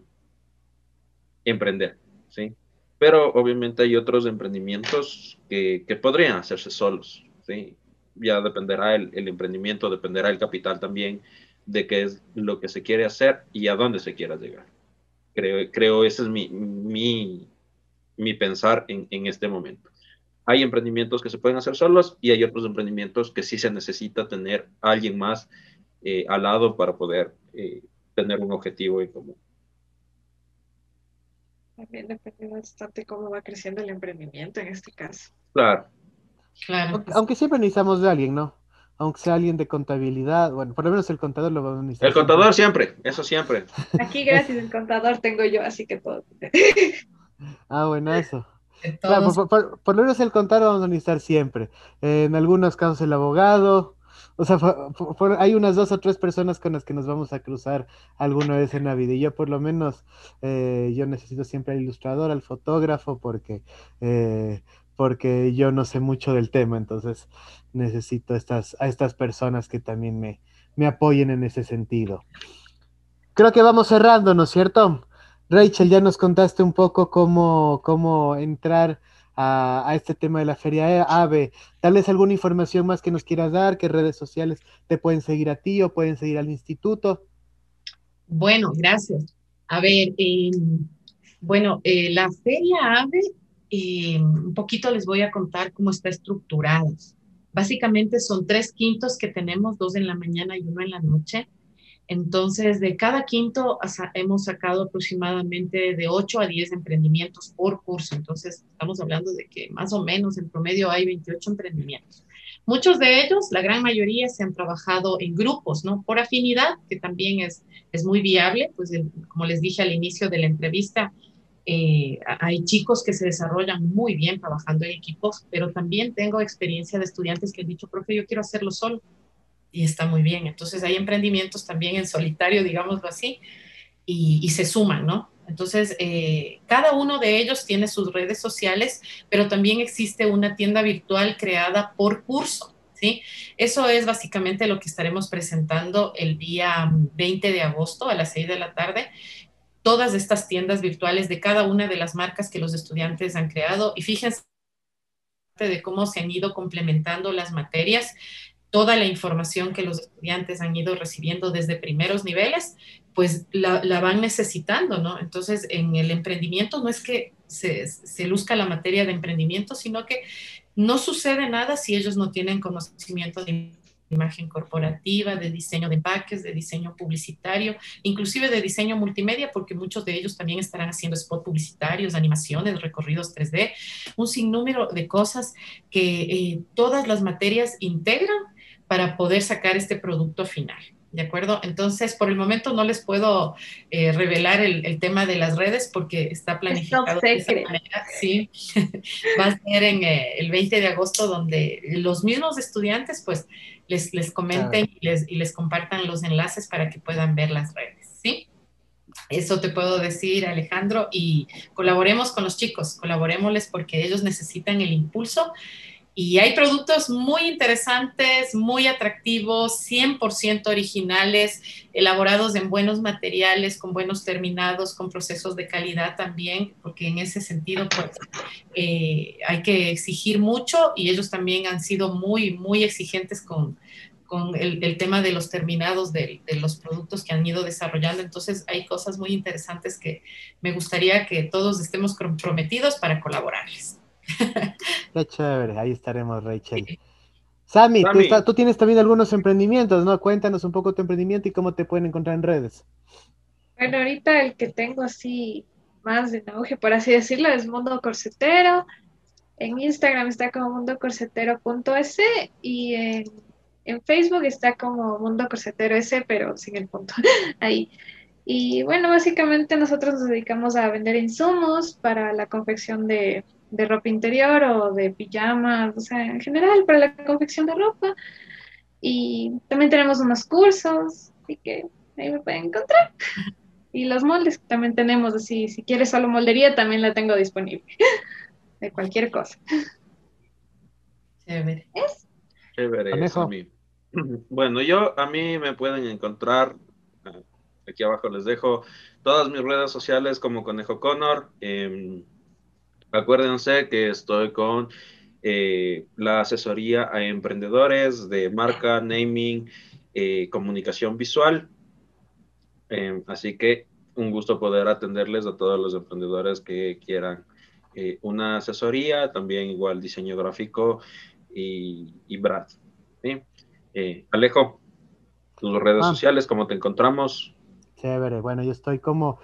B: emprender, ¿sí? Pero obviamente hay otros emprendimientos que, que podrían hacerse solos, ¿sí? Ya dependerá el, el, emprendimiento, dependerá el capital también de qué es lo que se quiere hacer y a dónde se quiera llegar. Creo, creo ese es mi, mi, mi pensar en, en este momento hay emprendimientos que se pueden hacer solos y hay otros emprendimientos que sí se necesita tener a alguien más eh, al lado para poder eh, tener un objetivo en común.
D: También depende bastante cómo va creciendo el emprendimiento en este caso.
B: Claro.
A: Claro. Aunque, siempre necesitamos de alguien, ¿no? Aunque sea alguien de contabilidad, bueno, por lo menos el contador lo va a necesitar.
B: El contador siempre, eso siempre.
D: Aquí gracias al contador tengo yo, así que todo.
A: ah, bueno, eso por, lo menos el contador vamos a necesitar siempre. en algunos casos el abogado. O sea, hay unas dos o tres personas con las que nos vamos a cruzar alguna vez en la vida. Y yo por lo menos, eh, yo necesito siempre al ilustrador, al fotógrafo, porque, eh, porque yo no sé mucho del tema. Entonces necesito estas, a estas personas que también me, me apoyen en ese sentido. Creo que vamos cerrando, ¿no es cierto? Rachel, ya nos contaste un poco cómo, cómo entrar a, este tema de la Feria AVE. Tal vez alguna información más que nos quieras dar, qué redes sociales te pueden seguir a ti o pueden seguir al instituto.
C: Bueno, gracias. A ver, em, bueno, eh, la Feria AVE, em, un poquito les voy a contar cómo está estructurada. Básicamente son tres quintos que tenemos, dos en la mañana y uno en la noche. Entonces, de cada quinto hemos sacado aproximadamente de 8 a 10 emprendimientos por curso. Entonces, estamos hablando de que más o menos en promedio hay 28 emprendimientos. Muchos de ellos, la gran mayoría, se han trabajado en grupos, ¿no? Por afinidad, que también es, es muy viable, pues como les dije al inicio de la entrevista, eh, hay chicos que se desarrollan muy bien trabajando en equipos, pero también tengo experiencia de estudiantes que han dicho, profe, yo quiero hacerlo solo y está muy bien. Entonces hay emprendimientos también en solitario, digámoslo así, y, se suman, ¿no? Entonces, eh, cada uno de ellos tiene sus redes sociales, pero también existe una tienda virtual creada por curso, ¿sí? Eso es básicamente lo que estaremos presentando el día 20 de agosto a las 6 de la tarde. Todas estas tiendas virtuales de cada una de las marcas que los estudiantes han creado y fíjense de cómo se han ido complementando las materias toda la información que los estudiantes han ido recibiendo desde primeros niveles, pues la, van necesitando, ¿no? Entonces, en el emprendimiento no es que se, se, luzca la materia de emprendimiento, sino que no sucede nada si ellos no tienen conocimiento de imagen corporativa, de diseño de empaques, de diseño publicitario, inclusive de diseño multimedia, porque muchos de ellos también estarán haciendo spot publicitarios, animaciones, recorridos 3D, un sinnúmero de cosas que eh, todas las materias integran para poder sacar este producto final. ¿De acuerdo? Entonces, por el momento no les puedo eh, revelar el, tema de las redes porque está planificado de esa manera. Sí, va a ser en eh, el 20 de agosto donde los mismos estudiantes pues les, les comenten y, les, y les compartan los enlaces para que puedan ver las redes. ¿Sí? Eso te puedo decir, Alejandro, y colaboremos con los chicos, colaborémosles porque ellos necesitan el impulso y hay productos muy interesantes, muy atractivos, 100% originales, elaborados en buenos materiales, con buenos terminados, con procesos de calidad también, porque en ese sentido pues eh, hay que exigir mucho y ellos también han sido muy, muy exigentes con, el, tema de los terminados de, los productos que han ido desarrollando. Entonces hay cosas muy interesantes que me gustaría que todos estemos comprometidos para colaborarles.
A: Qué chévere, ahí estaremos, Rachel. Sammy, Tú, tienes también algunos emprendimientos, ¿no? Cuéntanos un poco tu emprendimiento y cómo te pueden encontrar en redes.
D: Bueno, ahorita el que tengo así más de auge, por así decirlo, es Mundo Corsetero. En Instagram está como mundocorsetero.es y en, en, Facebook está como Mundo Corsetero S, pero sin el punto ahí. Y bueno, básicamente nosotros nos dedicamos a vender insumos para la confección de de ropa interior o de pijamas, o sea, en general para la confección de ropa. Y también tenemos unos cursos, así que ahí me pueden encontrar. Y los moldes que también tenemos, así, si quieres solo moldería, también la tengo disponible, de cualquier cosa.
B: Chévere. ¿Es? Chévere, Bueno, yo, a mí me pueden encontrar, ah, aquí abajo les dejo todas mis redes sociales como Conejo Connor, eh, Acuérdense que estoy con eh, la asesoría a emprendedores de marca, naming, eh, comunicación visual. Em, así que un gusto poder atenderles a todos los emprendedores que quieran eh, una asesoría, también igual diseño gráfico y, y Brad. Alejo, tus redes ah. sociales, ¿cómo te encontramos?
A: Chévere, bueno, yo estoy como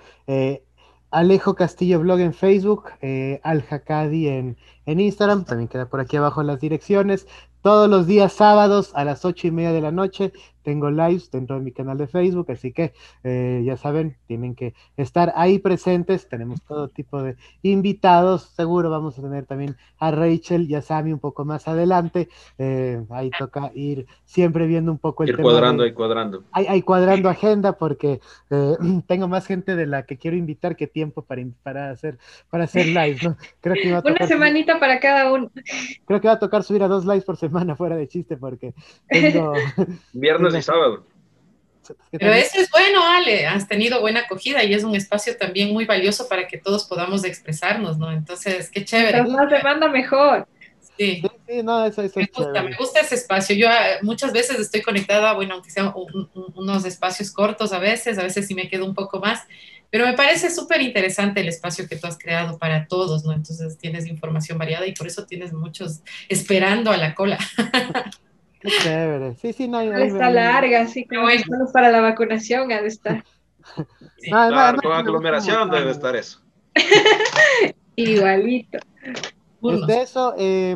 A: Alejo Castillo Blog en Facebook, eh, Al Hakadi en, en Instagram, también queda por aquí abajo las direcciones. Todos los días sábados a las ocho y media de la noche tengo lives dentro de mi canal de Facebook, así que eh, ya saben, tienen que estar ahí presentes. Tenemos todo tipo de invitados. Seguro vamos a tener también a Rachel y a Sammy un poco más adelante. Eh, ahí toca ir siempre viendo un poco el
B: ir cuadrando, y cuadrando.
A: Ahí, cuadrando agenda porque eh, tengo más gente de la que quiero invitar que tiempo para, para hacer para hacer lives, ¿no?
D: Creo que Una semanita para cada uno.
A: Creo que va a tocar subir a dos lives por semana fuera de chiste porque tengo...
B: Viernes sábado.
C: Pero eso es bueno, Ale, has tenido buena acogida y es un espacio también muy valioso para que todos podamos expresarnos, ¿no? Entonces, qué chévere.
D: más demanda, mejor.
C: Sí, no, eso, me, gusta, me, gusta, ese espacio. Yo ah, muchas veces estoy conectada, bueno, aunque sean unos espacios cortos a veces, a veces sí me quedo un poco más, pero me parece súper interesante el espacio que tú has creado para todos, ¿no? Entonces tienes información variada y por eso tienes muchos esperando a la cola.
A: Qué chévere. Sí, sí, no hay.
D: Está larga, así como bueno. para la vacunación ha de estar.
B: claro, con aglomeración debe estar eso.
D: Igualito.
A: Desde eso, eh,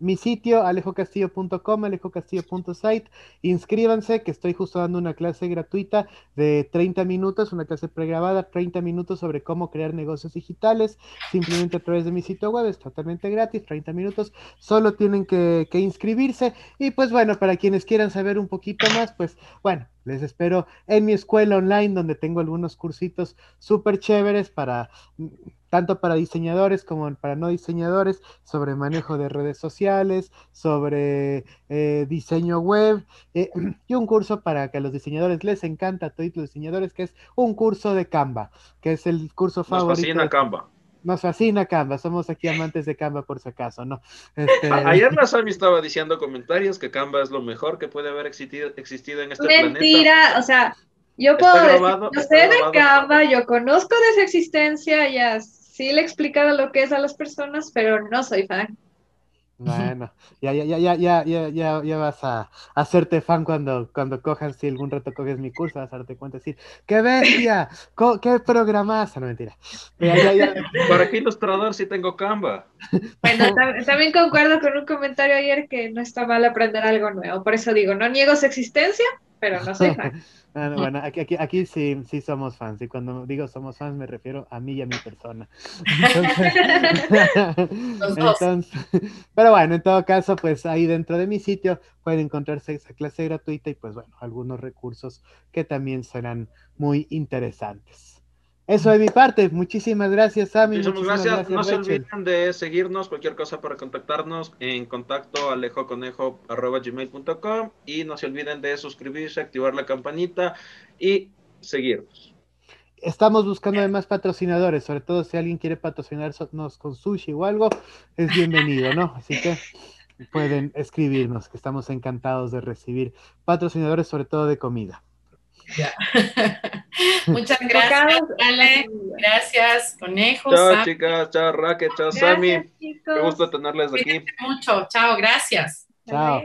A: mi sitio alejocastillo.com, alejocastillo.site. Inscríbanse, que estoy justo dando una clase gratuita de 30 minutos, una clase pregrabada, 30 minutos sobre cómo crear negocios digitales, simplemente a través de mi sitio web, es totalmente gratis, 30 minutos, solo tienen que, inscribirse. Y pues bueno, para quienes quieran saber un poquito más, pues bueno, les espero en mi escuela online donde tengo algunos cursitos súper chéveres para tanto para diseñadores como para no diseñadores, sobre manejo de redes sociales, sobre eh, diseño web, eh, y un curso para que a los diseñadores les encanta a todos los diseñadores, que es un curso de Canva, que es el curso favorito. Nos
B: fascina Canva.
A: Nos fascina Canva, somos aquí amantes de Canva por si acaso, ¿no? Este...
B: Ayer Sami estaba diciendo comentarios que Canva es lo mejor que puede haber existido, existido en este
D: planeta. Mentira, o sea, yo puedo decir, yo sé de Canva, yo conozco de su existencia, ya sí le he explicado lo que es a las personas, pero no soy fan.
A: Bueno, ya, ya, ya, ya, ya, ya, ya, ya vas a, hacerte fan cuando, cuando cojas, si algún rato coges mi curso, vas a darte cuenta y decir, ¡qué bestia! ¡Qué programaza! No, mentira.
B: ¿Para qué ilustrador si tengo Canva?
D: Bueno, también concuerdo con un comentario ayer que no está mal aprender algo nuevo. Por eso digo, no niego su existencia, pero no soy fan.
A: Bueno, aquí, aquí, aquí sí, sí somos fans. Y cuando digo somos fans me refiero a mí y a mi persona. pero bueno, en todo caso, pues ahí dentro de mi sitio pueden encontrarse esa clase gratuita y pues bueno, algunos recursos que también serán muy interesantes. Eso de mi parte. Muchísimas gracias, Sammy.
B: Muchísimas, gracias. No se olviden de seguirnos, cualquier cosa para contactarnos en contacto alejoconejo.gmail.com y no se olviden de suscribirse, activar la campanita y seguirnos.
A: Estamos buscando además patrocinadores, sobre todo si alguien quiere patrocinarnos con sushi o algo, es bienvenido, ¿no? Así que pueden escribirnos, que estamos encantados de recibir patrocinadores, sobre todo de comida.
C: Muchas gracias, Ale. Gracias, Conejo.
B: Chao, chicas. Chao, Raquel. Chao, Sammy. Qué gusto tenerles aquí.
C: mucho. Chao, gracias.
A: Chao.